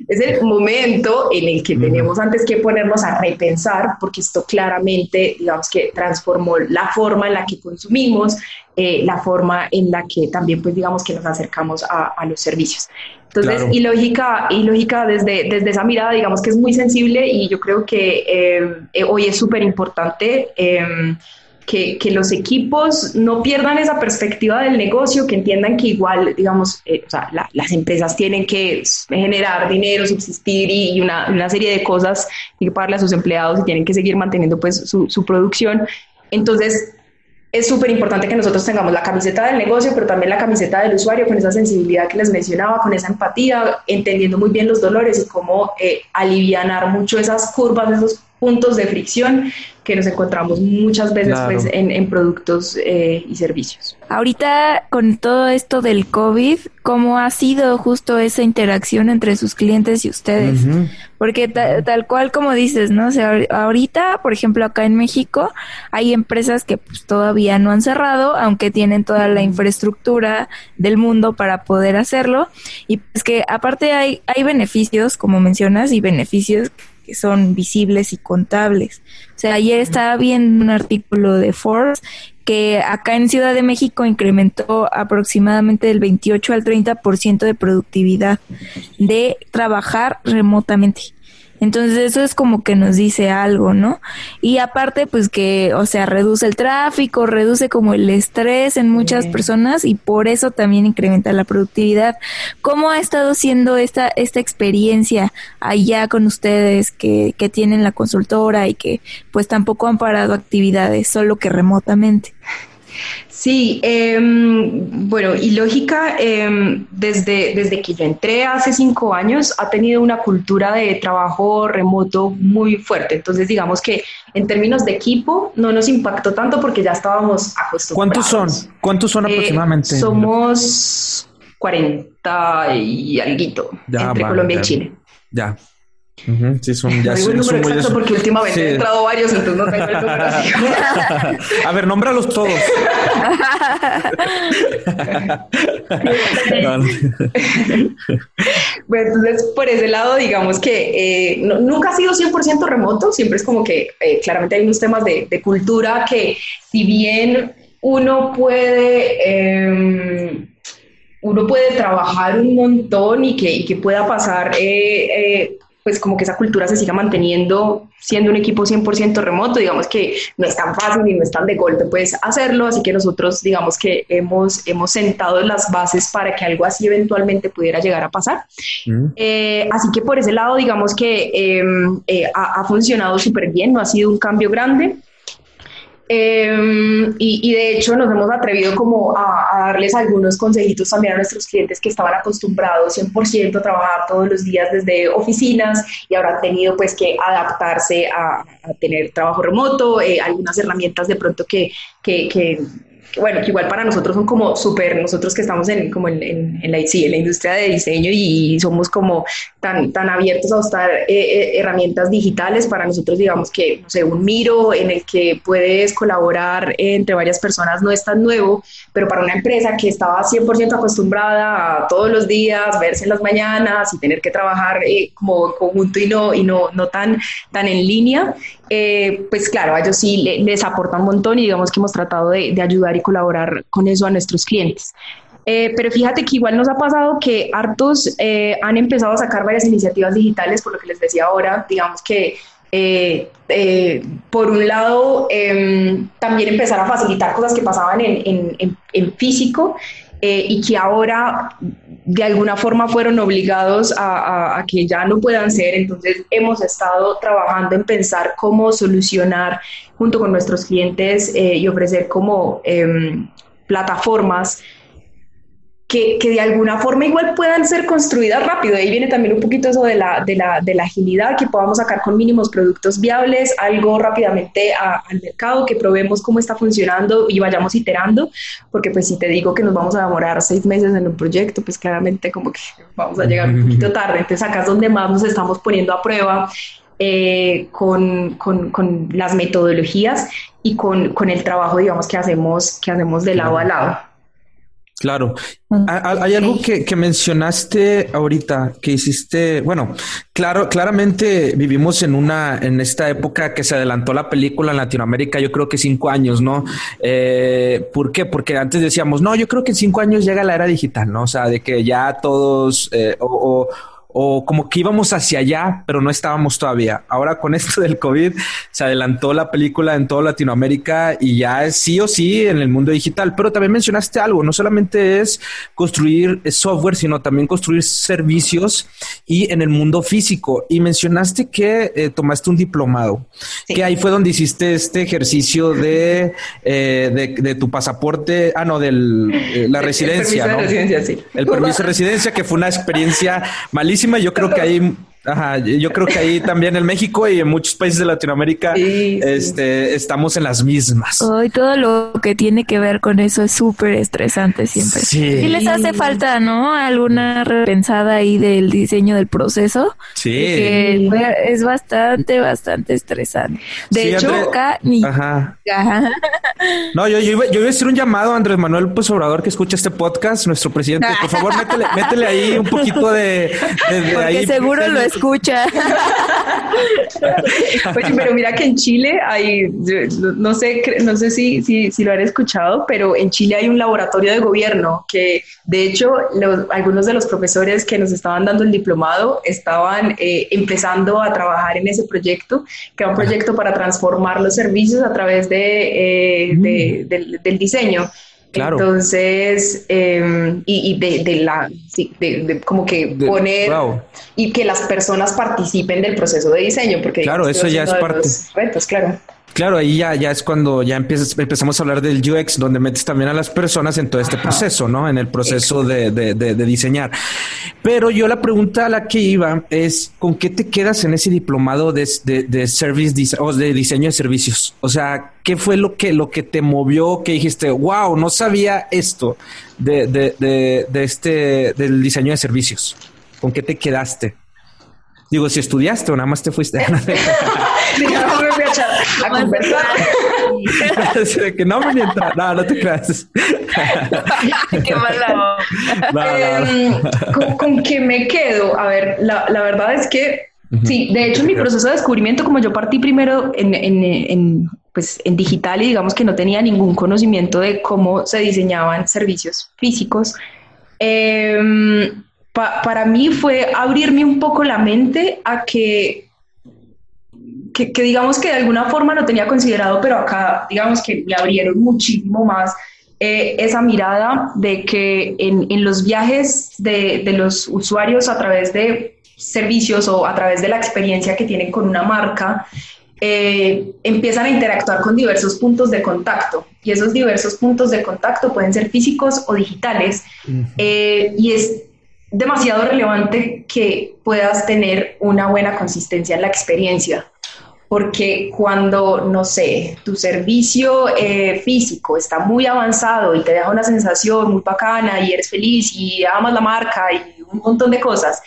C: es el momento en el que tenemos antes que ponernos a repensar, porque esto claramente, digamos que transformó la forma en la que consumimos, eh, la forma en la que también, pues digamos que nos acercamos a, a los servicios. Entonces, y lógica, y lógica desde, desde esa mirada, digamos que es muy sensible y yo creo que eh, hoy es súper importante em, que, que, los equipos no pierdan esa perspectiva del negocio, que entiendan que igual, digamos, eh, o sea, las empresas tienen que generar dinero, subsistir y, una, una, serie de cosas y pagarle a sus empleados y tienen que seguir manteniendo pues su, su producción. Entonces, es súper importante que nosotros tengamos la camiseta del negocio, pero también la camiseta del usuario, con esa sensibilidad que les mencionaba, con esa empatía, entendiendo muy bien los dolores y cómo eh, alivianar mucho esas curvas, esos puntos de fricción que nos encontramos muchas veces pues, en, productos eh, y servicios.
A: Ahorita con todo esto del COVID, ¿cómo ha sido justo esa interacción entre sus clientes y ustedes? Porque tal cual como dices, ¿no? O sea, ahorita, por ejemplo, acá en México hay empresas que pues, todavía no han cerrado, aunque tienen toda la infraestructura del mundo para poder hacerlo. Y pues que aparte hay, hay beneficios, como mencionas, y beneficios que son visibles y contables. O sea, ayer estaba viendo un artículo de Forbes que acá en Ciudad de México incrementó aproximadamente del 28 al 30% de productividad de trabajar remotamente. Entonces eso es como que nos dice algo, ¿no? Y aparte, pues que, o sea, reduce el tráfico, reduce como el estrés en muchas personas y por eso también incrementa la productividad. ¿Cómo ha estado siendo esta, esta experiencia allá con ustedes que, que tienen la consultora y que pues tampoco han parado actividades, solo que remotamente?
C: Sí, em, bueno, y Lógica, em, desde, desde que yo entré hace cinco años, ha tenido una cultura de trabajo remoto muy fuerte. Entonces, digamos que en términos de equipo no nos impactó tanto porque ya estábamos acostumbrados.
B: ¿Cuántos son? ¿Cuántos son eh, aproximadamente?
C: somos 40 y algo entre Colombia y Chile.
B: Ya. Sí, son
C: ya no número exacto porque últimamente he entrado varios, entonces no tengo el número.
B: A ver, nómbralos todos.
C: bueno, entonces, por ese lado, digamos que eh, nunca ha sido 100% remoto, siempre es como que eh, claramente hay unos temas de, de, cultura que si bien uno puede... Eh, uno puede trabajar un montón y que, y que pueda pasar eh, eh, pues como que esa cultura se siga manteniendo siendo un equipo 100% remoto, digamos que no es tan fácil y no es tan de golpe pues hacerlo, así que nosotros digamos que hemos, hemos sentado las bases para que algo así eventualmente pudiera llegar a pasar. Mm. Eh, así que por ese lado digamos que em, eh, ha, ha, funcionado súper bien, no ha sido un cambio grande. Em, y, de hecho nos hemos atrevido como a, darles algunos consejitos también a nuestros clientes que estaban acostumbrados 100% a trabajar todos los días desde oficinas y ahora han tenido pues que adaptarse a, tener trabajo remoto, eh, algunas herramientas de pronto que, que, que bueno, que igual para nosotros son como súper, nosotros que estamos en, como en, en, la, en la industria de diseño y somos como tan, tan abiertos a usar eh, eh, herramientas digitales, para nosotros digamos que, no sé, un miro en el que puedes colaborar entre varias personas no es tan nuevo, pero para una empresa que estaba 100% acostumbrada a todos los días verse en las mañanas y tener que trabajar eh, como conjunto y no, y no, no tan, tan en línea, eh, pues claro, a ellos sí les aporta un montón y digamos que hemos tratado de, ayudar y colaborar con eso a nuestros clientes. Eh, pero fíjate que igual nos ha pasado que hartos eh, han empezado a sacar varias iniciativas digitales, por lo que les decía ahora, digamos que por un lado em, también empezar a facilitar cosas que pasaban en, en físico eh, y que ahora de alguna forma fueron obligados a, que ya no puedan ser. Entonces hemos estado trabajando en pensar cómo solucionar junto con nuestros clientes eh, y ofrecer como em, plataformas que, que, de alguna forma igual puedan ser construidas rápido. Ahí viene también un poquito eso de la, de la, de la agilidad, que podamos sacar con mínimos productos viables, algo rápidamente al mercado, que probemos cómo está funcionando y vayamos iterando, porque pues si te digo que nos vamos a demorar seis meses en un proyecto, pues claramente como que vamos a llegar un poquito tarde. Entonces acá es donde más nos estamos poniendo a prueba eh, con, con, con, las metodologías y con, con, el trabajo, digamos, que hacemos, que hacemos de lado a lado.
B: Claro. Hay algo que, mencionaste ahorita que hiciste. Bueno, claro, claramente vivimos en una, en esta época que se adelantó la película en Latinoamérica, yo creo que cinco años, ¿no? Eh, ¿Por qué? Porque antes decíamos, no, yo creo que en cinco años llega la era digital, ¿no? O sea, de que ya todos, eh, o o como que íbamos hacia allá, pero no estábamos todavía. Ahora con esto del COVID se adelantó la película en toda Latinoamérica y ya es sí o sí en el mundo digital. Pero también mencionaste algo, no solamente es construir software, sino también construir servicios y en el mundo físico. Y mencionaste que eh, tomaste un diplomado, que ahí fue donde hiciste este ejercicio de, eh, de, tu pasaporte, ah, no, de eh, la residencia.
C: El permiso de residencia, sí.
B: El permiso de residencia, que fue una experiencia malísima yo creo que ahí Ajá, yo creo que ahí también en México y en muchos países de Latinoamérica este, estamos en las mismas.
A: Hoy todo lo que tiene que ver con eso es súper estresante siempre. Sí. les hace falta, ¿no? Alguna repensada ahí del diseño del proceso.
B: Sí.
A: es bastante, bastante estresante. De hecho, acá
B: Ajá. No, yo, yo, iba, yo, iba, a hacer un llamado a Andrés Manuel pues, Obrador que escucha este podcast, nuestro presidente. Por favor, métele, ahí un poquito de,
A: Porque seguro lo es escucha.
C: pero mira que en Chile hay, no sé, no sé si, si, lo han escuchado, pero en Chile hay un laboratorio de gobierno que, de hecho, algunos de los profesores que nos estaban dando el diplomado estaban eh, empezando a trabajar en ese proyecto, que era un proyecto para transformar los servicios a través de, eh, mm. del diseño. Entonces, em, y, de, la, de, como que poner y que las personas participen del proceso de diseño, porque
B: claro, eso ya es parte.
C: Retos, claro.
B: Claro, ahí ya, ya es cuando ya empiezas, empezamos a hablar del UX, donde metes también a las personas en todo este proceso, ¿no? En el proceso de, de, de, diseñar. Pero yo la pregunta a la que iba es, ¿con qué te quedas en ese diplomado de, de, service o de diseño de servicios? O sea, ¿qué fue lo que, lo que te movió, que dijiste, wow, no sabía esto de, de este, del diseño de servicios? ¿Con qué te quedaste? Digo, si estudiaste o nada más te fuiste. no, me a echar a conversar. que no me entra. No, no te creas.
C: Qué mala. Em, ¿con, qué me quedo? A ver, la, la verdad es que Sí, de hecho, en mi proceso de descubrimiento, como yo partí primero en, en, en, pues, en digital y digamos que no tenía ningún conocimiento de cómo se diseñaban servicios físicos, eh, para mí fue abrirme un poco la mente a que, que, digamos que de alguna forma no tenía considerado, pero acá digamos que me abrieron muchísimo más eh, esa mirada de que en, en los viajes de, de, los usuarios a través de servicios o a través de la experiencia que tienen con una marca, eh, empiezan a interactuar con diversos puntos de contacto. Y esos diversos puntos de contacto pueden ser físicos o digitales. Eh, y es demasiado relevante que puedas tener una buena consistencia en la experiencia. Porque cuando, no sé, tu servicio eh, físico está muy avanzado y te deja una sensación muy bacana y eres feliz y amas la marca y un montón de cosas,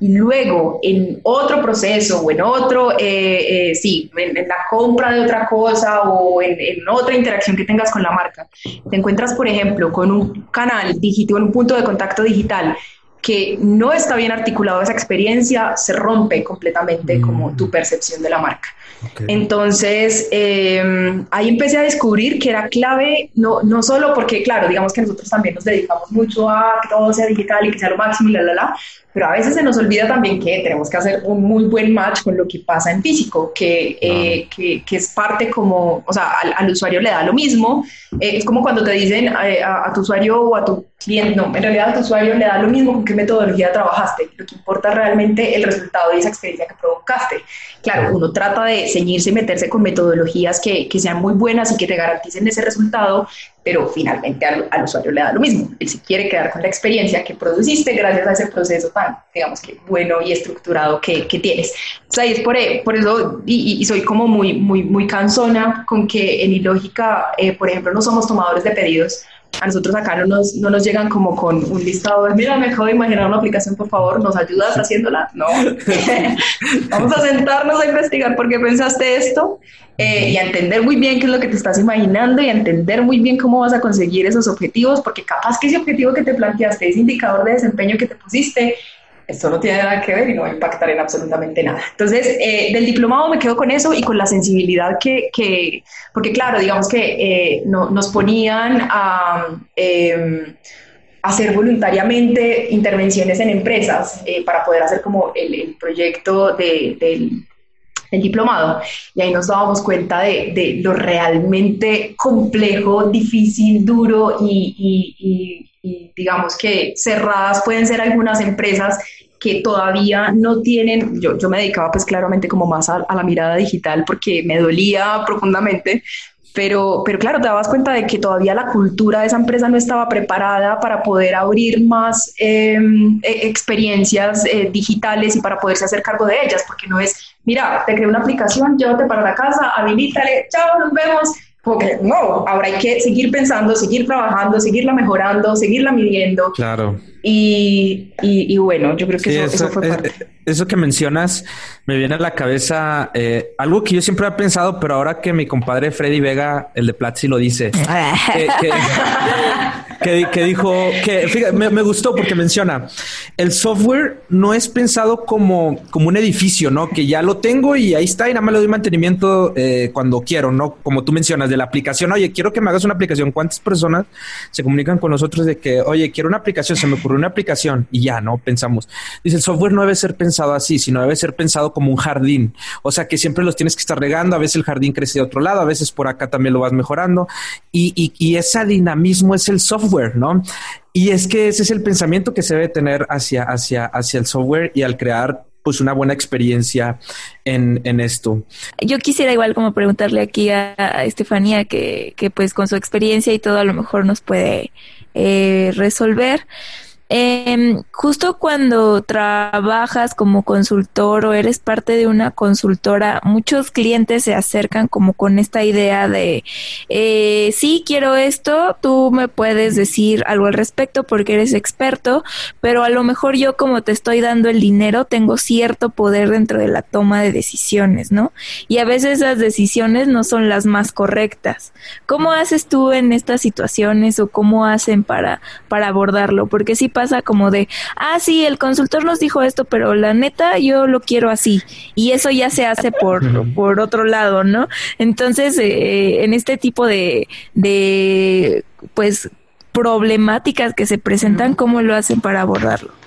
C: y luego en otro proceso o en otro, eh, eh, sí, en, la compra de otra cosa o en, otra interacción que tengas con la marca, te encuentras, por ejemplo, con un canal digital, un punto de contacto digital que no está bien articulado esa experiencia, se rompe completamente como mm. tu percepción de la marca. Entonces, em, ahí empecé a descubrir que era clave, no, no solo porque, claro, digamos que nosotros también nos dedicamos mucho a que todo sea digital y que sea lo máximo y la, la, la, pero a veces se nos olvida también que tenemos que hacer un muy buen match con lo que pasa en físico, que, eh, que, que, es parte como, o sea, al, usuario le da lo mismo. Eh, es como cuando te dicen eh, a, a, tu usuario o a tu cliente, no, en realidad a tu usuario le da lo mismo con qué metodología trabajaste. Lo que importa realmente el resultado y esa experiencia que provocaste. Claro, uno trata de ceñirse y meterse con metodologías que, que sean muy buenas y que te garanticen ese resultado, pero finalmente al, usuario le da lo mismo. Él si quiere quedar con la experiencia que produciste gracias a ese proceso tan, digamos que bueno y estructurado que, que tienes. O sea, es por, e, por eso, y, soy como muy, muy, muy cansona con que en Ilógica, eh, por ejemplo, no somos tomadores de pedidos. A nosotros acá no nos, no nos llegan como con un listado de, mira, me acabo de imaginar una aplicación, por favor, ¿nos ayudas haciéndola? No. Vamos a sentarnos a investigar por qué pensaste esto eh, y a entender muy bien qué es lo que te estás imaginando y a entender muy bien cómo vas a conseguir esos objetivos, porque capaz que ese objetivo que te planteaste, ese indicador de desempeño que te pusiste, esto no tiene nada que ver y no va a impactar en absolutamente nada. Entonces, eh, del diplomado me quedo con eso y con la sensibilidad que, que porque claro, digamos que eh, no, nos ponían a em, hacer voluntariamente intervenciones en empresas para poder hacer como el, proyecto de, del el diplomado. Y ahí nos dábamos cuenta de, de lo realmente complejo, difícil, duro y, digamos que cerradas pueden ser algunas empresas que todavía no tienen, yo, yo me dedicaba pues claramente como más a la mirada digital porque me dolía profundamente, pero, pero claro, te dabas cuenta de que todavía la cultura de esa empresa no estaba preparada para poder abrir más em, e, experiencias eh, digitales y para poderse hacer cargo de ellas, porque no es, mira, te creo una aplicación, llévate para la casa, habilítale, chao, nos vemos. Porque no, ahora hay que seguir pensando, seguir trabajando, seguirla mejorando, seguirla midiendo.
B: Claro.
C: Y, y, bueno, yo creo que eso, fue parte.
B: Eso que mencionas me viene a la cabeza eh, algo que yo siempre he pensado, pero ahora que mi compadre Freddy Vega, el de Platzi, lo dice, que, dijo que fíjate, me, gustó porque menciona el software no es pensado como, como un edificio, no que ya lo tengo y ahí está y nada más le doy mantenimiento eh, cuando quiero, no como tú mencionas de la aplicación. Oye, quiero que me hagas una aplicación. ¿Cuántas personas se comunican con nosotros de que, oye, quiero una aplicación, se me ocurrió una aplicación y ya no pensamos? Dice el software no debe ser pensado así, sino debe ser pensado como un jardín. O sea que siempre los tienes que estar regando. A veces el jardín crece de otro lado, a veces por acá también lo vas mejorando y, y, y ese dinamismo es el software ¿no? Y es que ese es el pensamiento que se debe tener hacia, hacia, hacia el software y al crear pues una buena experiencia en, en esto.
A: Yo quisiera igual como preguntarle aquí a, Estefanía que, que, pues con su experiencia y todo a lo mejor nos puede eh, resolver. Eh, justo cuando trabajas como consultor o eres parte de una consultora, muchos clientes se acercan como con esta idea de, eh, sí, quiero esto, tú me puedes decir algo al respecto porque eres experto, pero a lo mejor yo como te estoy dando el dinero, tengo cierto poder dentro de la toma de decisiones, ¿no? Y a veces esas decisiones no son las más correctas. ¿Cómo haces tú en estas situaciones o cómo hacen para, para abordarlo? Porque si pasa como de, ah, sí, el consultor nos dijo esto, pero la neta yo lo quiero así. Y eso ya se hace por, por otro lado, ¿no? Entonces, eh, en este tipo de, de, pues, problemáticas que se presentan, ¿cómo lo hacen para abordarlo?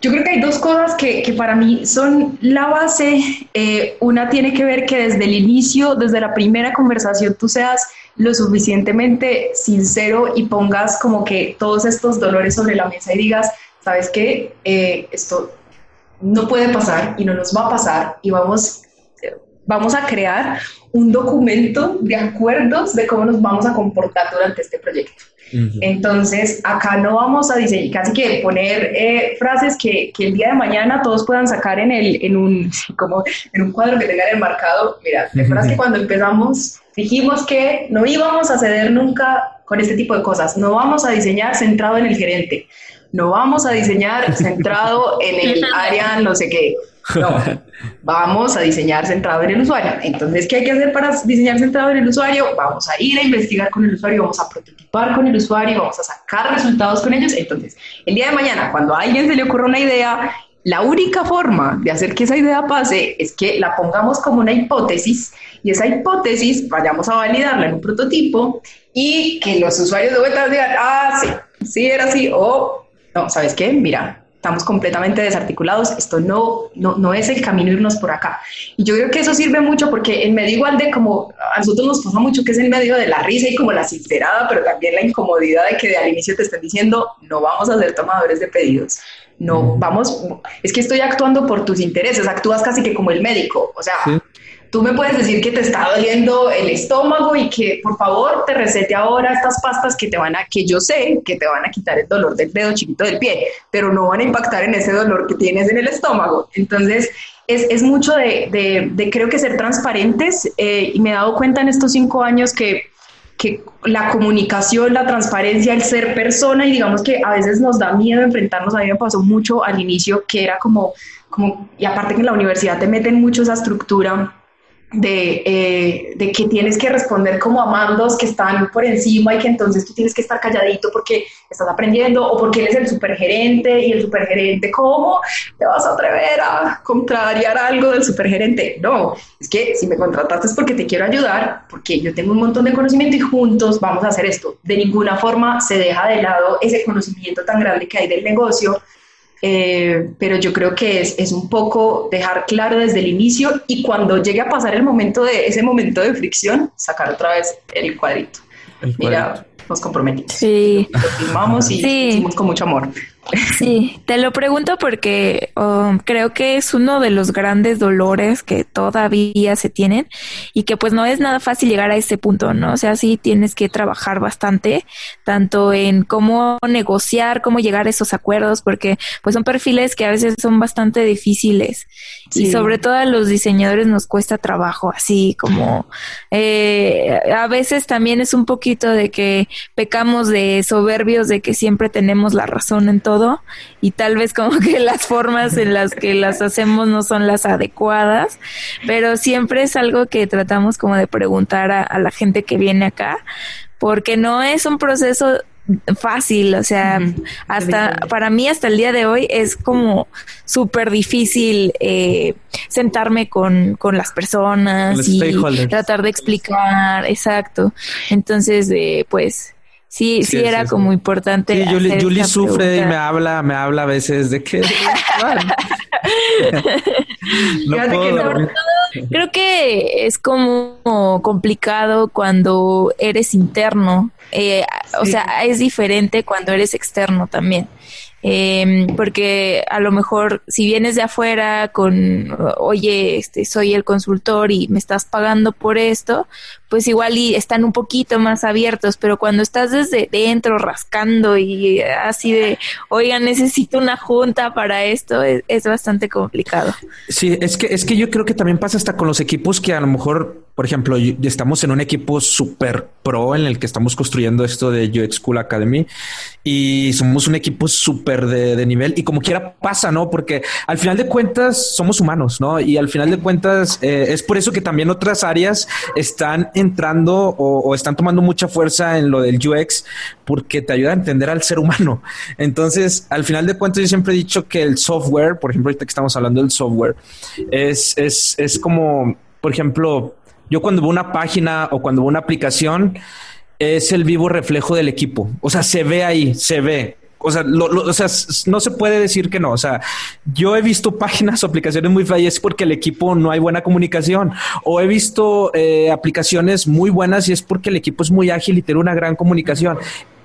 C: Yo creo que hay dos cosas que, para mí son la base. Eh, una tiene que ver que desde el inicio, desde la primera conversación, tú seas lo suficientemente sincero y pongas como que todos estos dolores sobre la mesa y digas, ¿sabes qué? Eh, esto no puede pasar y no nos va a pasar y vamos, vamos a crear un documento de acuerdos de cómo nos vamos a comportar durante este proyecto. Entonces, acá no vamos a diseñar, casi que poner eh, frases que, que, el día de mañana todos puedan sacar en, el, en, un, como en un cuadro que tengan enmarcado. Mira, ¿te acuerdas que cuando empezamos dijimos que no íbamos a ceder nunca con este tipo de cosas? No vamos a diseñar centrado en el gerente, no vamos a diseñar centrado en el área no sé qué. No, vamos a diseñar centrado en el usuario. Entonces, ¿qué hay que hacer para diseñar centrado en el usuario? Vamos a ir a investigar con el usuario, vamos a prototipar con el usuario, vamos a sacar resultados con ellos. Entonces, el día de mañana, cuando a alguien se le ocurra una idea, la única forma de hacer que esa idea pase es que la pongamos como una hipótesis y esa hipótesis vayamos a validarla en un prototipo y que los usuarios de vuelta digan, ah, sí, sí era así, o no, ¿sabes qué? Mira, estamos completamente desarticulados, esto no, no, no, es el camino irnos por acá. Y yo creo que eso sirve mucho porque en medio igual de como a nosotros nos pasa mucho que es en medio de la risa y como la sincerada, pero también la incomodidad de que de al inicio te estén diciendo, no vamos a ser tomadores de pedidos. No, vamos, es que estoy actuando por tus intereses, actúas casi que como el médico, o sea, Tú me puedes decir que te está doliendo el estómago y que por favor te recete ahora estas pastas que te van a, que yo sé que te van a quitar el dolor del dedo chiquito del pie, pero no van a impactar en ese dolor que tienes en el estómago. Entonces, es, es mucho de, de, de, creo que ser transparentes eh, y me he dado cuenta en estos cinco años que que la comunicación, la transparencia, el ser persona y digamos que a veces nos da miedo enfrentarnos, a mí me pasó mucho al inicio que era como, como y aparte que en la universidad te meten mucho esa estructura de, eh, de, que tienes que responder como a mandos que están por encima y que entonces tú tienes que estar calladito porque estás aprendiendo o porque eres el supergerente y el supergerente, ¿cómo te vas a atrever a contrariar algo del supergerente? No, es que si me contrataste es porque te quiero ayudar, porque yo tengo un montón de conocimiento y juntos vamos a hacer esto. De ninguna forma se deja de lado ese conocimiento tan grande que hay del negocio eh, pero yo creo que es, es, un poco dejar claro desde el inicio y cuando llegue a pasar el momento de ese momento de fricción, sacar otra vez el cuadrito. El cuadrito. Mira, nos comprometimos.
A: Sí.
C: Lo firmamos y sí. hicimos con mucho amor.
A: Sí, te lo pregunto porque um, creo que es uno de los grandes dolores que todavía se tienen y que pues no es nada fácil llegar a ese punto, ¿no? O sea, sí tienes que trabajar bastante, tanto en cómo negociar, cómo llegar a esos acuerdos, porque pues son perfiles que a veces son bastante difíciles sí. y sobre todo a los diseñadores nos cuesta trabajo, así como eh, a veces también es un poquito de que pecamos de soberbios, de que siempre tenemos la razón en todo y tal vez como que las formas en las que las hacemos no son las adecuadas, pero siempre es algo que tratamos como de preguntar a, a la gente que viene acá, porque no es un proceso fácil, o sea, hasta para mí hasta el día de hoy es como súper difícil eh, sentarme con, con las personas y tratar de explicar, exacto. Entonces, eh, pues Sí, sí, sí era como importante.
B: Sí, Julie, Julie sufre pregunta. y me habla, me habla a veces de que.
A: no puedo, que creo que es como complicado cuando eres interno. Eh, o sea, es diferente cuando eres externo también. Eh, porque a lo mejor si vienes de afuera con, oye, este, soy el consultor y me estás pagando por esto, pues igual y están un poquito más abiertos, pero cuando estás desde dentro rascando y así de, oiga, necesito una junta para esto, es, es bastante complicado.
B: Sí, es que, es que yo creo que también pasa hasta con los equipos que a lo mejor por ejemplo, estamos en un equipo súper pro en el que estamos construyendo esto de UX School Academy y somos un equipo súper de, nivel y como quiera pasa, ¿no? Porque al final de cuentas somos humanos, ¿no? Y al final de cuentas eh, es por eso que también otras áreas están entrando o, están tomando mucha fuerza en lo del UX porque te ayuda a entender al ser humano. Entonces, al final de cuentas yo siempre he dicho que el software, por ejemplo, ahorita que estamos hablando del software, es, es, es como, por ejemplo, yo cuando veo una página o cuando veo una aplicación, es el vivo reflejo del equipo. O sea, se ve ahí, se ve. O sea, o sea, no se puede decir que no. O sea, yo he visto páginas o aplicaciones muy fallas porque el equipo no hay buena comunicación. O he visto eh, aplicaciones muy buenas y es porque el equipo es muy ágil y tiene una gran comunicación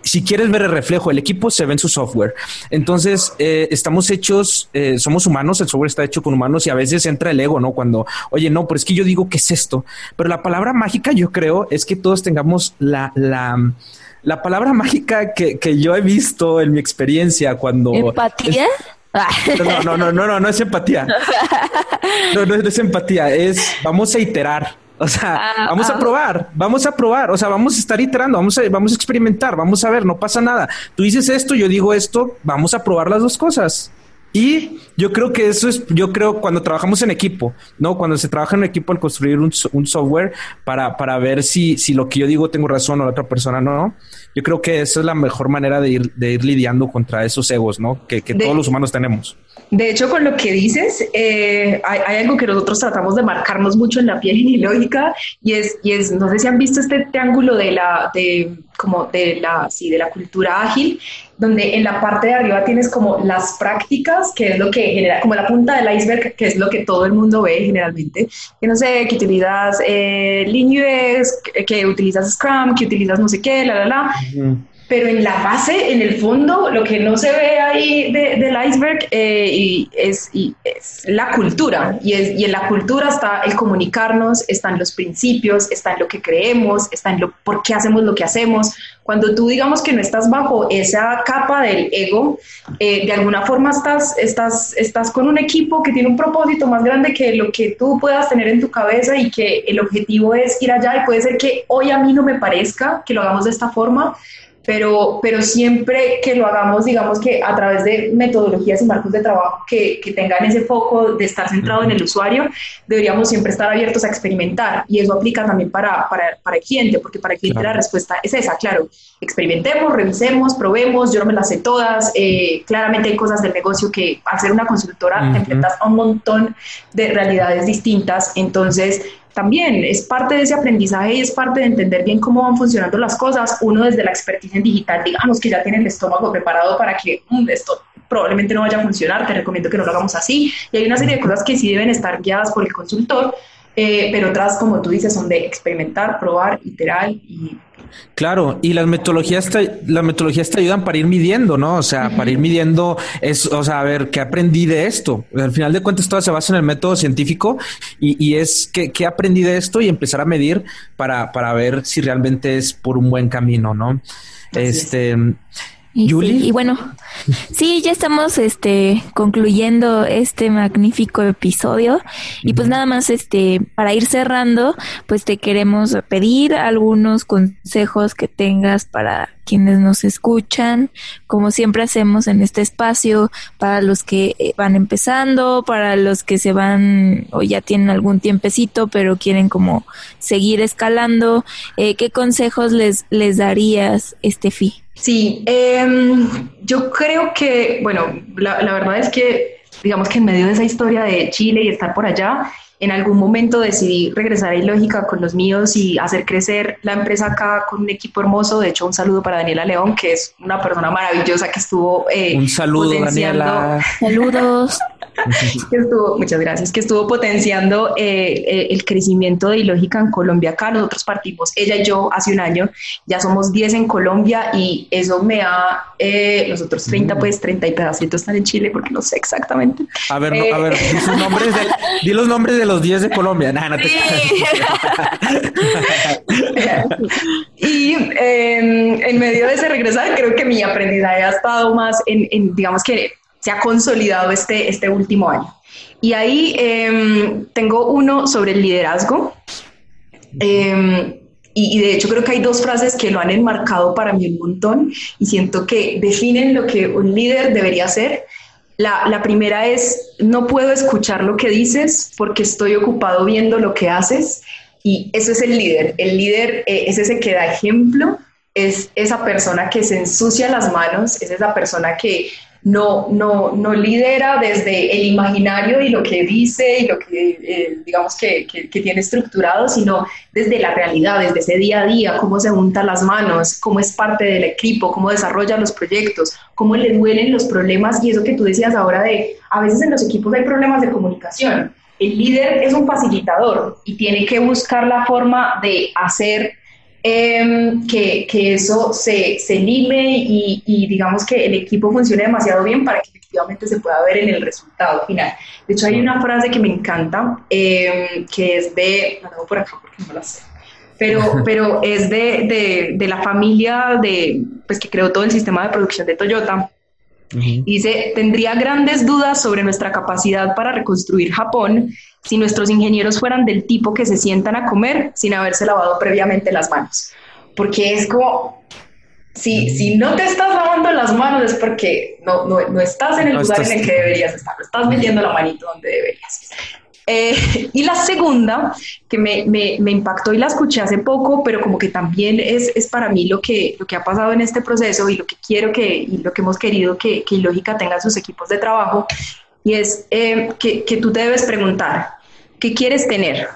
B: si quieres ver el reflejo del equipo, se ve en su software. Entonces, eh, estamos hechos, eh, somos humanos, el software está hecho con humanos y a veces entra el ego, ¿no? Cuando, oye, no, pero es que yo digo, ¿qué es esto? Pero la palabra mágica, yo creo, es que todos tengamos la, la, la palabra mágica que, que yo he visto en mi experiencia cuando...
A: ¿Empatía?
B: No, no, no, no, no, no es empatía. No, no es empatía, es vamos a iterar. O sea, ah, vamos a ah. probar, vamos a probar, o sea, vamos a estar iterando, vamos a, vamos a experimentar, vamos a ver, no pasa nada. Tú dices esto, yo digo esto, vamos a probar las dos cosas. Y yo creo que eso es, yo creo cuando trabajamos en equipo, ¿no? Cuando se trabaja en equipo al construir un, software para, para ver si, si lo que yo digo tengo razón o la otra persona no, yo creo que esa es la mejor manera de ir, de ir lidiando contra esos egos, ¿no? Que, que todos los humanos tenemos.
C: De hecho, con lo que dices, eh, hay, algo que nosotros tratamos de marcarnos mucho en la piel lógica y es, y es, no sé si han visto este triángulo de la, de, como de la, sí, de la cultura ágil, donde en la parte de arriba tienes como las prácticas, que es lo que genera, como la punta del iceberg, que es lo que todo el mundo ve generalmente, que no sé, que utilizas eh, que, utilizas Scrum, que utilizas no sé qué, la, la, la pero en la base, en el fondo, lo que no se ve ahí del iceberg eh, y es, y es, la cultura. Y, es, y en la cultura está el comunicarnos, están los principios, está en lo que creemos, está en lo por qué hacemos lo que hacemos. Cuando tú digamos que no estás bajo esa capa del ego, eh, de alguna forma estás, estás, estás con un equipo que tiene un propósito más grande que lo que tú puedas tener en tu cabeza y que el objetivo es ir allá y puede ser que hoy a mí no me parezca que lo hagamos de esta forma, pero, pero siempre que lo hagamos, digamos que a través de metodologías y marcos de trabajo que, que tengan ese foco de estar centrado en el usuario, deberíamos siempre estar abiertos a experimentar. Y eso aplica también para, para, para el cliente, porque para el cliente la respuesta es esa, claro, experimentemos, revisemos, probemos, yo no me las sé todas, eh, claramente hay cosas del negocio que al ser una consultora te enfrentas a un montón de realidades distintas, entonces también es parte de ese aprendizaje y es parte de entender bien cómo van funcionando las cosas. Uno desde la expertise en digital, digamos que ya tiene el estómago preparado para que mm, esto probablemente no vaya a funcionar, te recomiendo que no lo hagamos así. Y hay una serie de cosas que sí deben estar guiadas por el consultor, eh, pero otras, como tú dices, son de experimentar, probar, iterar y
B: Claro, y las metodologías te, las metodologías te ayudan para ir midiendo, ¿no? O sea, para ir midiendo es, o sea, a ver, ¿qué aprendí de esto? Al final de cuentas, todo se basa en el método científico y, y es que, ¿qué aprendí de esto? Y empezar a medir para, para ver si realmente es por un buen camino, ¿no? este,
A: y, bueno, sí, ya estamos este concluyendo este magnífico episodio. Y pues nada más este para ir cerrando, pues te queremos pedir algunos consejos que tengas para quienes nos escuchan, como siempre hacemos en este espacio, para los que eh, van empezando, para los que se van o ya tienen algún tiempecito, pero quieren como seguir escalando, eh, ¿qué consejos les, les darías, Estefi?
C: Sí, em, yo creo que, bueno, la, verdad es que, digamos que en medio de esa historia de Chile y estar por allá, en algún momento decidí regresar a Ilógica con los míos y hacer crecer la empresa acá con un equipo hermoso. De hecho, un saludo para Daniela León, que es una persona maravillosa que estuvo.
B: Eh, un saludo, Daniela.
A: Saludos.
C: que estuvo, muchas gracias, que estuvo potenciando eh, eh, el crecimiento de Ilógica en Colombia acá. Nosotros partimos, ella y yo, hace un año, ya somos 10 en Colombia y eso me ha, eh, los otros 30, mm. pues 30 y pedacitos están en Chile porque no sé exactamente.
B: A ver, a ver, di, los nombres de los 10 de Colombia.
C: y em, en medio de ese regresar, creo que mi aprendizaje ha estado más en digamos que se ha consolidado este, este último año. Y ahí em, tengo uno sobre el liderazgo. Em, y, de hecho creo que hay dos frases que lo han enmarcado para mí un montón y siento que definen lo que un líder debería hacer. La, la primera es, no puedo escuchar lo que dices porque estoy ocupado viendo lo que haces. Y eso es el líder. El líder eh, es ese que da ejemplo, es esa persona que se ensucia las manos, es esa persona que no, no, no lidera desde el imaginario y lo que dice y lo que, eh, digamos, que, tiene estructurado, sino desde la realidad, desde ese día a día, cómo se juntan las manos, cómo es parte del equipo, cómo desarrolla los proyectos, cómo le duelen los problemas y eso que tú decías ahora de, a veces en los equipos hay problemas de comunicación. El líder es un facilitador y tiene que buscar la forma de hacer Em, que, que, eso se, se lime y, y, digamos que el equipo funcione demasiado bien para que efectivamente se pueda ver en el resultado final. De hecho, hay una frase que me encanta, em, que es de, no por acá porque no la sé, pero, pero es de, de, de, la familia de, pues, que creó todo el sistema de producción de Toyota. Dice, tendría grandes dudas sobre nuestra capacidad para reconstruir Japón si nuestros ingenieros fueran del tipo que se sientan a comer sin haberse lavado previamente las manos. Porque es como, si, si no te estás lavando las manos es porque no, no, no estás en el lugar en el que deberías estar, estás metiendo la manito donde deberías. Eh, y la segunda, que me, me, me, impactó y la escuché hace poco, pero como que también es, es, para mí lo que, lo que ha pasado en este proceso y lo que quiero que, y lo que hemos querido que, que Ilógica tenga sus equipos de trabajo, y es eh, que, que tú te debes preguntar, ¿qué quieres tener?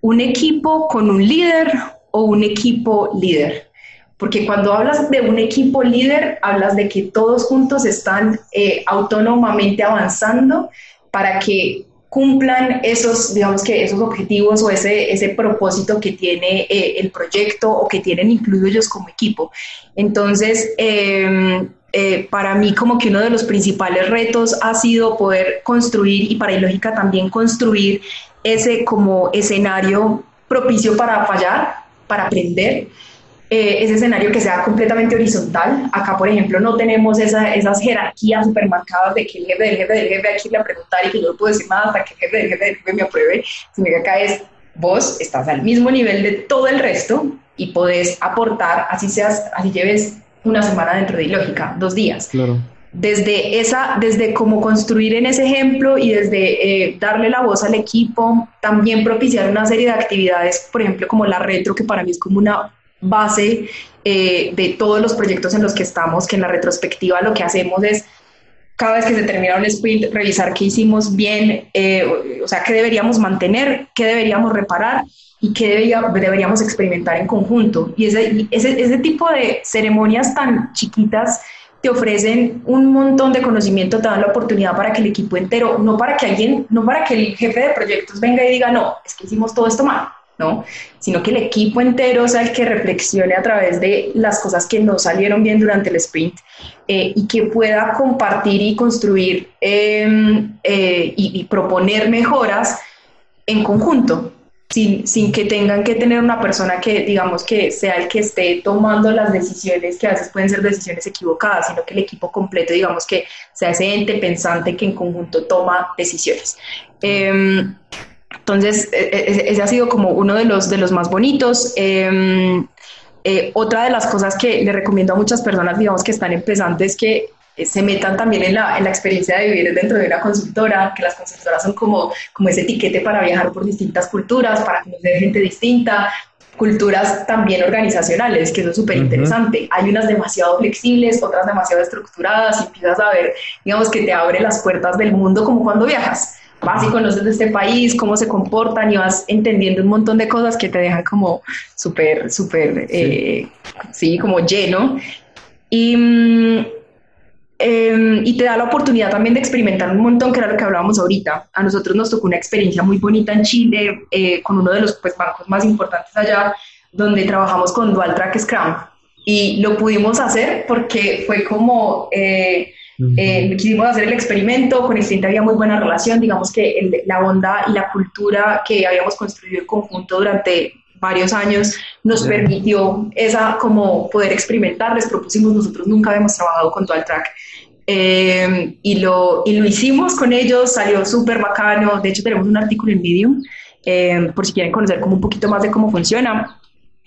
C: ¿Un equipo con un líder o un equipo líder? Porque cuando hablas de un equipo líder, hablas de que todos juntos están eh, autónomamente avanzando para que cumplan esos, digamos que esos objetivos o ese, ese propósito que tiene eh, el proyecto o que tienen incluido ellos como equipo. Entonces, em, eh, para mí como que uno de los principales retos ha sido poder construir y para Ilógica también construir ese como escenario propicio para fallar, para aprender. Eh, ese escenario que sea completamente horizontal. Acá, por ejemplo, no tenemos esas jerarquías supermarcadas de que el jefe del jefe del jefe hay que irle a preguntar y que yo no puedo decir nada hasta que el jefe del jefe del jefe me apruebe, sino que acá es vos estás al mismo nivel de todo el resto y podés aportar, así seas, así lleves una semana dentro de Ilógica, dos días.
B: Claro.
C: Desde, esa, desde cómo construir en ese ejemplo y desde eh, darle la voz al equipo, también propiciar una serie de actividades, por ejemplo, como la retro, que para mí es como una base eh, de todos los proyectos en los que estamos, que en la retrospectiva lo que hacemos es cada vez que se termina un sprint, revisar qué hicimos bien, eh, o sea, qué deberíamos mantener, qué deberíamos reparar y qué deberíamos experimentar en conjunto. Y ese, ese, ese tipo de ceremonias tan chiquitas te ofrecen un montón de conocimiento, te dan la oportunidad para que el equipo entero, no para que alguien, no para que el jefe de proyectos venga y diga, no, es que hicimos todo esto mal, ¿no? Sino que el equipo entero sea el que reflexione a través de las cosas que no salieron bien durante el sprint eh, y que pueda compartir y construir em, eh, y proponer mejoras en conjunto sin, sin, que tengan que tener una persona que, digamos, que sea el que esté tomando las decisiones, que a veces pueden ser decisiones equivocadas, sino que el equipo completo, digamos, que sea ese ente pensante que en conjunto toma decisiones. Entonces, e, e, ese ha sido como uno de los, de los más bonitos. Em, eh, otra de las cosas que le recomiendo a muchas personas, digamos, que están empezando es que eh, se metan también en la, en la, experiencia de vivir dentro de una consultora, que las consultoras son como, como ese etiquete para viajar por distintas culturas, para conocer gente distinta, culturas también organizacionales, que eso es súper interesante. Hay unas demasiado flexibles, otras demasiado estructuradas, y empiezas a ver, digamos, que te abre las puertas del mundo como cuando viajas. Vas y conoces de este país, cómo se comportan y vas entendiendo un montón de cosas que te dejan como súper, súper, sí. Eh, sí. como lleno. Y, Em, y te da la oportunidad también de experimentar un montón, que era lo que hablábamos ahorita. A nosotros nos tocó una experiencia muy bonita en Chile eh, con uno de los pues, bancos más importantes allá, donde trabajamos con Dual Track Scrum. Y lo pudimos hacer porque fue como, eh, eh, quisimos hacer el experimento, con el cliente había muy buena relación, digamos que la onda y la cultura que habíamos construido en conjunto durante varios años nos permitió esa como poder experimentar, les propusimos, nosotros nunca habíamos trabajado con Dual Track. Eh, y, lo, y lo hicimos con ellos, salió súper bacano, de hecho tenemos un artículo en Medium, eh, por si quieren conocer como un poquito más de cómo funciona,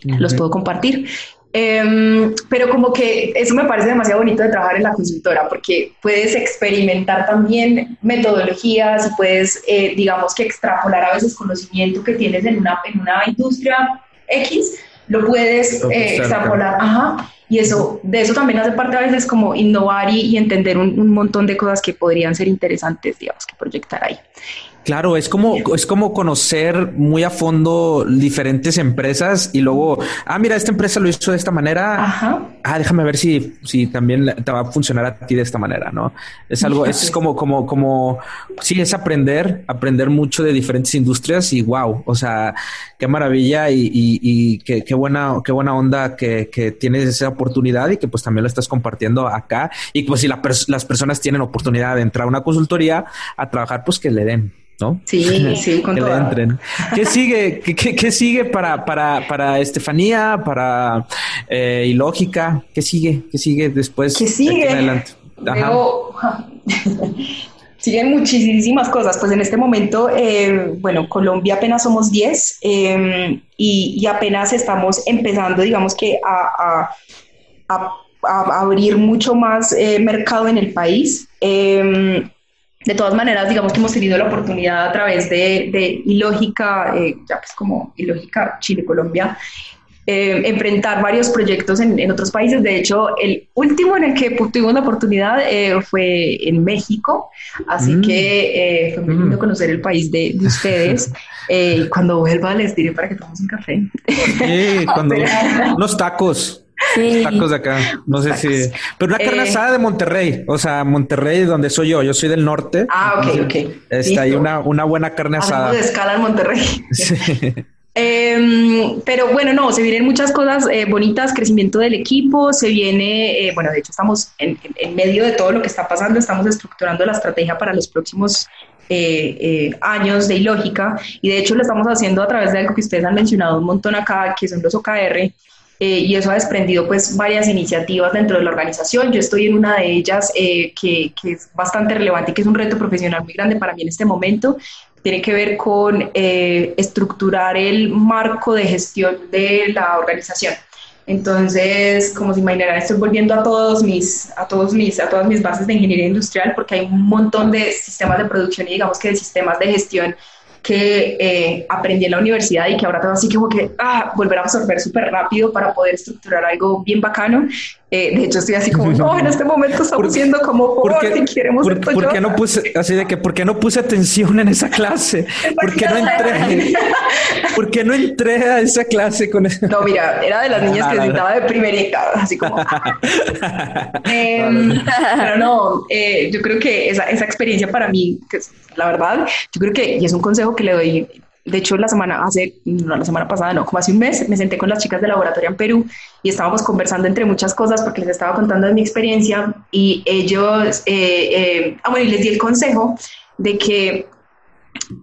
C: los puedo compartir. Em, pero como que eso me parece demasiado bonito de trabajar en la consultora porque puedes experimentar también metodologías y puedes, eh, digamos que extrapolar a veces conocimiento que tienes en una, en una industria X, lo puedes eh, extrapolar, ajá, y eso, de eso también hace parte a veces como innovar y, entender un, un, montón de cosas que podrían ser interesantes, digamos, que proyectar ahí.
B: Claro, es como, es como conocer muy a fondo diferentes empresas y luego, ah, mira, esta empresa lo hizo de esta manera. Ajá. Ah, déjame ver si, si también te va a funcionar a ti de esta manera, ¿no? Es algo, es como, como, como, sí, es aprender, aprender mucho de diferentes industrias y wow, o sea, qué maravilla y, y, y qué, qué, buena, qué buena onda que, que, tienes esa oportunidad y que pues también lo estás compartiendo acá. Y pues si las personas tienen oportunidad de entrar a una consultoría a trabajar, pues que le den. ¿No?
C: Sí, sí, con
B: que le entren. ¿Qué sigue? ¿Qué, qué, sigue para, para, para Estefanía, para eh, Ilógica? ¿Qué sigue? ¿Qué sigue después?
C: ¿Qué sigue? adelante? siguen muchísimas cosas. Pues en este momento, eh, bueno, Colombia apenas somos 10 em, y, apenas estamos empezando, digamos que a, a, a abrir mucho más eh, mercado en el país. Eh, de todas maneras, digamos que hemos tenido la oportunidad a través de, de Ilógica, eh, ya pues como Ilógica Chile-Colombia, eh, enfrentar varios proyectos en, en, otros países. De hecho, el último en el que tuvimos la oportunidad eh, fue en México, así mm. que fue muy lindo mm. conocer el país de, de ustedes. cuando vuelva les diré para que tomemos un café.
B: Sí, cuando unos tacos. Sí. Tacos de acá. No sé si. Pero una carne eh. asada de Monterrey. O sea, Monterrey, donde soy yo. Yo soy del norte.
C: Ah, ok, ok.
B: Está ahí una, una buena carne asada.
C: de escala en Monterrey. Sí. Em, pero bueno, no, se vienen muchas cosas eh, bonitas, crecimiento del equipo, se viene, eh, bueno, de hecho estamos en, en, medio de todo lo que está pasando, estamos estructurando la estrategia para los próximos años de ilógica y de hecho lo estamos haciendo a través de algo que ustedes han mencionado un montón acá, que son los OKR, eh, y eso ha desprendido pues varias iniciativas dentro de la organización. Yo estoy en una de ellas eh, que, que, es bastante relevante y que es un reto profesional muy grande para mí en este momento. Tiene que ver con eh, estructurar el marco de gestión de la organización. Entonces, como se imaginarán, estoy volviendo a todos mis, a todos mis, a todas mis bases de ingeniería industrial porque hay un montón de sistemas de producción y digamos que de sistemas de gestión que eh, aprendí en la universidad y que ahora tengo así como que ah, volver a absorber súper rápido para poder estructurar algo bien bacano. Eh, de hecho, estoy así como, no, en este momento estamos siendo como, por, qué, queremos
B: por, ¿por qué no puse, así de que, ¿por qué no puse atención en esa clase? ¿Por qué no entré? ¿Por qué no entré a esa clase con eso?
C: No, mira, era de las niñas que necesitaba de primerita, así como... eh, pero no, eh, yo creo que esa, esa experiencia para mí, que es la verdad, yo creo que, y es un consejo que le doy de hecho, la semana, hace, no, la semana pasada, no, como hace un mes, me senté con las chicas de laboratorio en Perú y estábamos conversando entre muchas cosas porque les estaba contando de mi experiencia y ellos, eh, eh, ah, bueno, y les di el consejo de que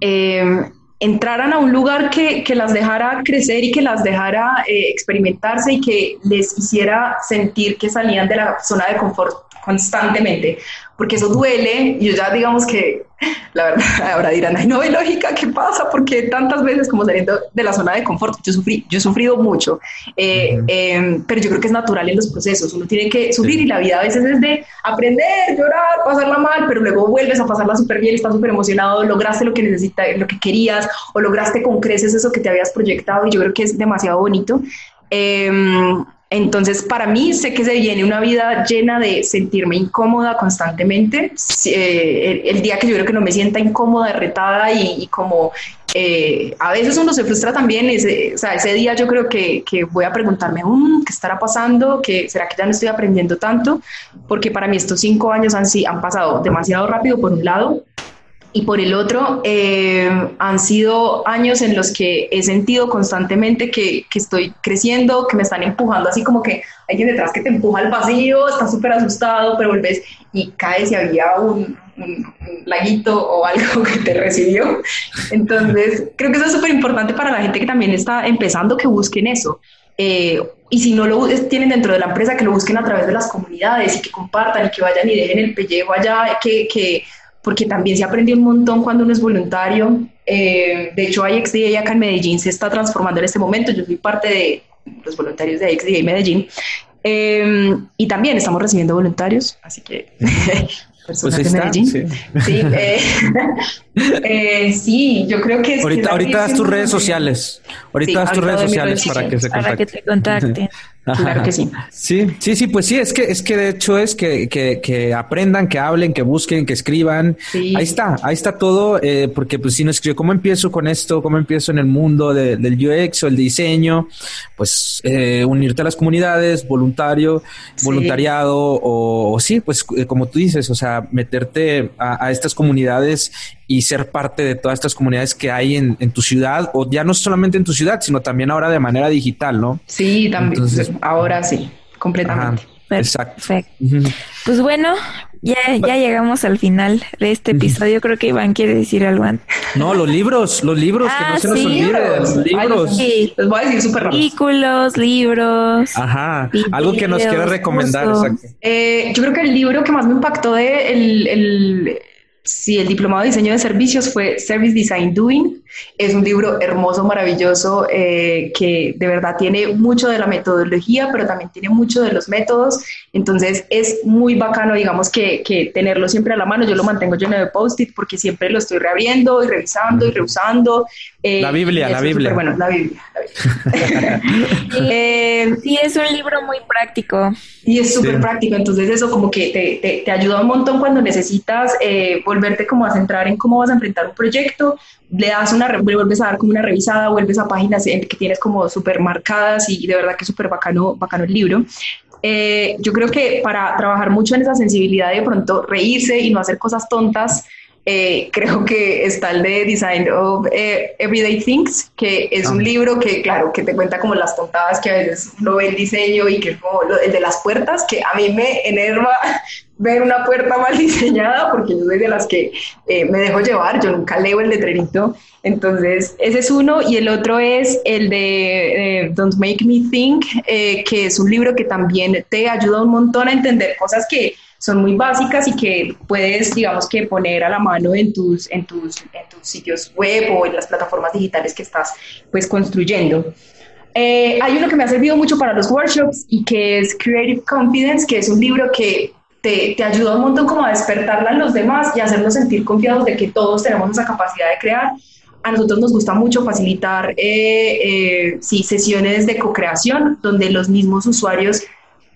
C: eh, entraran a un lugar que, que, las dejara crecer y que las dejara experimentarse y que les hiciera sentir que salían de la zona de confort constantemente, porque eso duele. Yo ya digamos que la verdad, ahora dirán, ay, no hay lógica, ¿qué pasa? Porque tantas veces como saliendo de la zona de confort, yo, sufrí, yo he sufrido mucho, eh, em, pero yo creo que es natural en los procesos, uno tiene que sufrir y la vida a veces es de aprender, llorar, pasarla mal, pero luego vuelves a pasarla súper bien, estás súper emocionado, lograste lo que necesitas, lo que querías, o lograste con creces eso que te habías proyectado y yo creo que es demasiado bonito. Eh, entonces, para mí, sé que se viene una vida llena de sentirme incómoda constantemente. Eh, el, día que yo creo que no me sienta incómoda, retada y, como eh, a veces uno se frustra también, ese, o sea, ese día yo creo que, que voy a preguntarme, um, ¿qué estará pasando? ¿Qué, ¿Será que ya no estoy aprendiendo tanto? Porque para mí estos cinco años han, han pasado demasiado rápido por un lado, y por el otro, eh, han sido años en los que he sentido constantemente que, que, estoy creciendo, que me están empujando, así como que hay alguien detrás que te empuja al vacío, estás súper asustado, pero vuelves y caes y había un, un, laguito o algo que te recibió. Entonces, creo que eso es súper importante para la gente que también está empezando, que busquen eso. Eh, y si no lo tienen dentro de la empresa, que lo busquen a través de las comunidades y que compartan y que vayan y dejen el pellejo allá, que, que porque también se aprende un montón cuando uno es voluntario. Eh, de hecho, IXDA acá en Medellín se está transformando en este momento. Yo soy parte de los voluntarios de IXDA Medellín. Eh, y también estamos recibiendo voluntarios, así que personas pues de Medellín. Sí, sí, eh, eh, sí, yo creo que...
B: ahorita, ahorita das tus redes sociales. Ahorita das tus redes sociales para que se contacten. Para que te contacten.
C: Claro que sí.
B: Sí, sí, sí, pues sí, es que, es que de hecho es que, que, que aprendan, que hablen, que busquen, que escriban. Ahí está, ahí está todo, eh, porque pues si no escribo, ¿cómo empiezo con esto? ¿Cómo empiezo en el mundo de, del UX o el diseño? Pues eh, unirte a las comunidades, voluntario, voluntariado, o, o, sí, pues eh, como tú dices, o sea, meterte a, a estas comunidades y ser parte de todas estas comunidades que hay en, en, tu ciudad, o ya no solamente en tu ciudad, sino también ahora de manera digital, ¿no?
C: Sí, también. ahora sí, completamente.
A: Exacto. Perfecto. Pues bueno, ya, ya llegamos al final de este episodio. Creo que Iván quiere decir algo antes.
B: No, los libros, los libros, que no ah, se nos olviden. Los libros.
C: sí. Les voy a decir súper rápido.
A: Artículos, libros.
B: Ajá. Algo que nos quiera recomendar.
C: Eh, yo creo que el libro que más me impactó de el, el Sí, el diplomado de diseño de servicios fue Service Design Doing. Es un libro hermoso, maravilloso, eh, que de verdad tiene mucho de la metodología, pero también tiene mucho de los métodos. Entonces es muy bacano, digamos, que, que tenerlo siempre a la mano. Yo lo mantengo lleno de post-it porque siempre lo estoy reabriendo y revisando y reusando.
B: Eh, la Biblia, la Biblia.
C: Bueno, la Biblia.
A: Eh, sí, es un libro muy práctico.
C: Y es súper práctico, entonces eso como que te, te, te, ayuda un montón cuando necesitas eh, volverte como a centrar en cómo vas a enfrentar un proyecto, le das una, vuelves a dar como una revisada, vuelves a páginas que tienes como súper marcadas y de verdad que es súper bacano, bacano el libro. Eh, yo creo que para trabajar mucho en esa sensibilidad de pronto reírse y no hacer cosas tontas, eh, creo que está el de Design of eh, Everyday Things, que es un ah. libro que, claro, que te cuenta como las tontadas que a veces uno ve el diseño y que es como el de las puertas, que a mí me enerva ver una puerta mal diseñada, porque yo soy de las que eh, me dejo llevar, yo nunca leo el letrerito. Entonces, ese es uno. Y el otro es el de Don't Make Me Think, que es un libro que también te ayuda un montón a entender cosas que son muy básicas y que puedes, digamos que poner a la mano en tus, en tus, en tus sitios web o en las plataformas digitales que estás pues construyendo. Eh, hay uno que me ha servido mucho para los workshops y que es Creative Confidence, que es un libro que te, te, ayuda un montón como a despertarla en los demás y hacernos sentir confiados de que todos tenemos esa capacidad de crear. A nosotros nos gusta mucho facilitar eh, eh, sí, sesiones de co-creación donde los mismos usuarios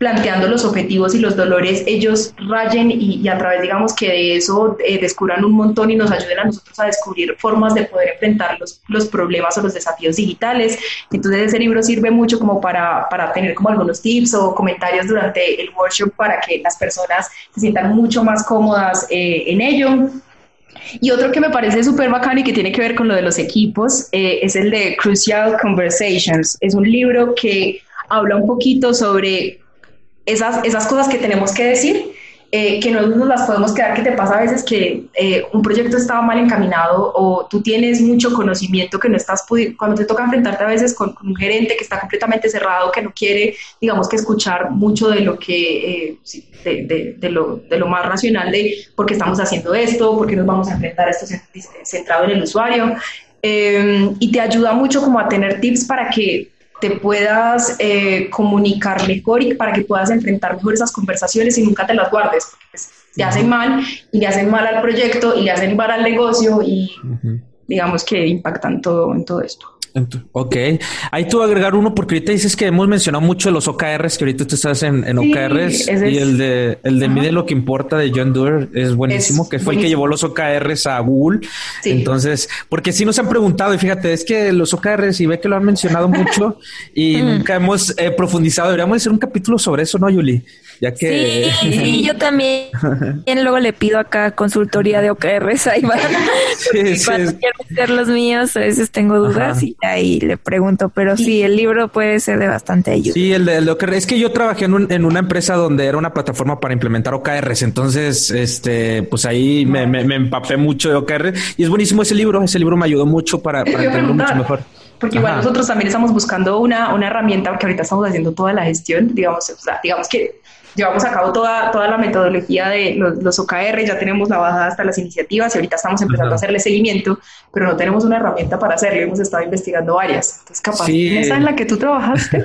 C: planteando los objetivos y los dolores, ellos rayen y, a través, digamos, que de eso eh, descubran un montón y nos ayuden a nosotros a descubrir formas de poder enfrentar los, los problemas o los desafíos digitales. Entonces ese libro sirve mucho como para, para tener como algunos tips o comentarios durante el workshop para que las personas se sientan mucho más cómodas eh, en ello. Y otro que me parece súper bacano y que tiene que ver con lo de los equipos eh, es el de Crucial Conversations. Es un libro que habla un poquito sobre esas, esas cosas que tenemos que decir, eh, que no nos las podemos quedar, que te pasa a veces que eh, un proyecto estaba mal encaminado o tú tienes mucho conocimiento que no estás pudiendo, cuando te toca enfrentarte a veces con, un gerente que está completamente cerrado, que no quiere, digamos que escuchar mucho de lo que, eh, de, lo, de lo más racional de por qué estamos haciendo esto, por qué nos vamos a enfrentar a esto centrado en el usuario. y te ayuda mucho como a tener tips para que te puedas eh, comunicar mejor y para que puedas enfrentar mejor esas conversaciones y nunca te las guardes, porque pues, te hacen mal y le hacen mal al proyecto y le hacen mal al negocio y digamos que impactan todo en todo esto.
B: Ok, ahí tú agregar uno porque ahorita dices que hemos mencionado mucho los OKRs, que ahorita tú estás en, OKRs y el de el de Mide lo que importa de John Doerr es buenísimo, que fue el que llevó los OKRs a Google. Entonces, porque si nos han preguntado y fíjate, es que los OKRs y ve que lo han mencionado mucho y mm. nunca hemos eh, profundizado. Deberíamos hacer un capítulo sobre eso, ¿no, Yuli? Ya que
A: sí, yo también luego le pido acá consultoría de OKRs ahí van. sí, sí. Cuando quiero hacer los míos, a veces tengo dudas y ahí le pregunto, pero sí, el libro puede ser de bastante ayuda.
B: Sí, el de OKRs. Es que yo trabajé en, en, una empresa donde era una plataforma para implementar OKRs, entonces, este, pues ahí me, me, empapé mucho de OKRs y es buenísimo ese libro. Ese libro me ayudó mucho para, para entenderlo mucho mejor.
C: Porque igual nosotros también estamos buscando una, una herramienta, porque ahorita estamos haciendo toda la gestión, digamos, o sea, digamos que llevamos a cabo toda, toda la metodología de los, OKR, ya tenemos la bajada hasta las iniciativas y ahorita estamos empezando a hacerle seguimiento, pero no tenemos una herramienta para hacerlo, hemos estado investigando varias. Entonces, capaz, esa en la que tú trabajaste.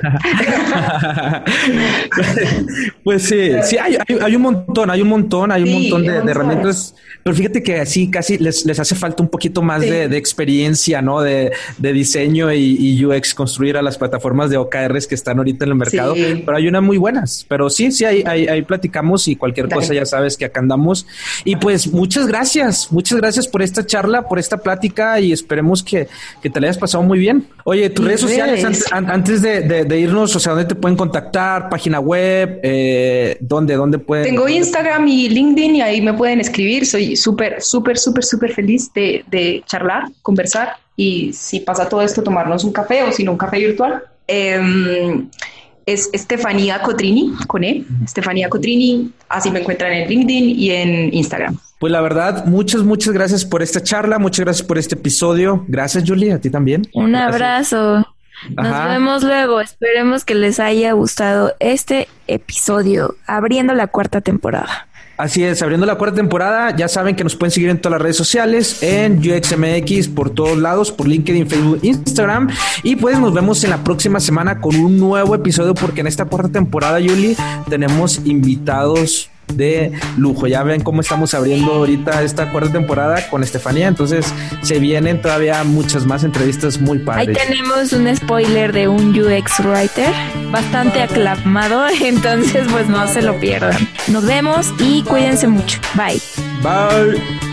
B: pues sí, sí, hay, hay, un montón, hay un montón, hay un montón de, herramientas, pero fíjate que así casi les, les hace falta un poquito más de, de, experiencia, ¿no? De, de diseño y, y, UX, construir a las plataformas de OKRs que están ahorita en el mercado, pero hay unas muy buenas, pero sí, sí, hay ahí, platicamos y cualquier cosa ya sabes que acá andamos. Y pues muchas gracias, muchas gracias por esta charla, por esta plática y esperemos que, te la hayas pasado muy bien. Oye, tus redes sociales, antes, de, irnos, o sea, ¿dónde te pueden contactar? Página web, eh, ¿dónde, dónde pueden?
C: Tengo Instagram y LinkedIn y ahí me pueden escribir. Soy súper, súper, súper, súper feliz de, de charlar, conversar y si pasa todo esto, tomarnos un café o si no un café virtual. Eh, es Estefanía Cotrini, con E, Estefanía Cotrini, así me encuentran en LinkedIn y en Instagram.
B: Pues la verdad, muchas, muchas gracias por esta charla, muchas gracias por este episodio. Gracias, Julie, a ti también.
A: Un abrazo. Nos vemos luego. Esperemos que les haya gustado este episodio, abriendo la cuarta temporada.
B: Así es, abriendo la cuarta temporada, ya saben que nos pueden seguir en todas las redes sociales, en UXMX, por todos lados, por LinkedIn, Facebook, Instagram. Y pues nos vemos en la próxima semana con un nuevo episodio, porque en esta cuarta temporada, Yuli, tenemos invitados de lujo. Ya ven cómo estamos abriendo ahorita esta cuarta temporada con Estefanía. Entonces se vienen todavía muchas más entrevistas muy padres.
A: Ahí tenemos un spoiler de un UX writer bastante aclamado. Entonces, pues no se lo pierdan. Nos vemos y cuídense mucho. Bye.
B: Bye.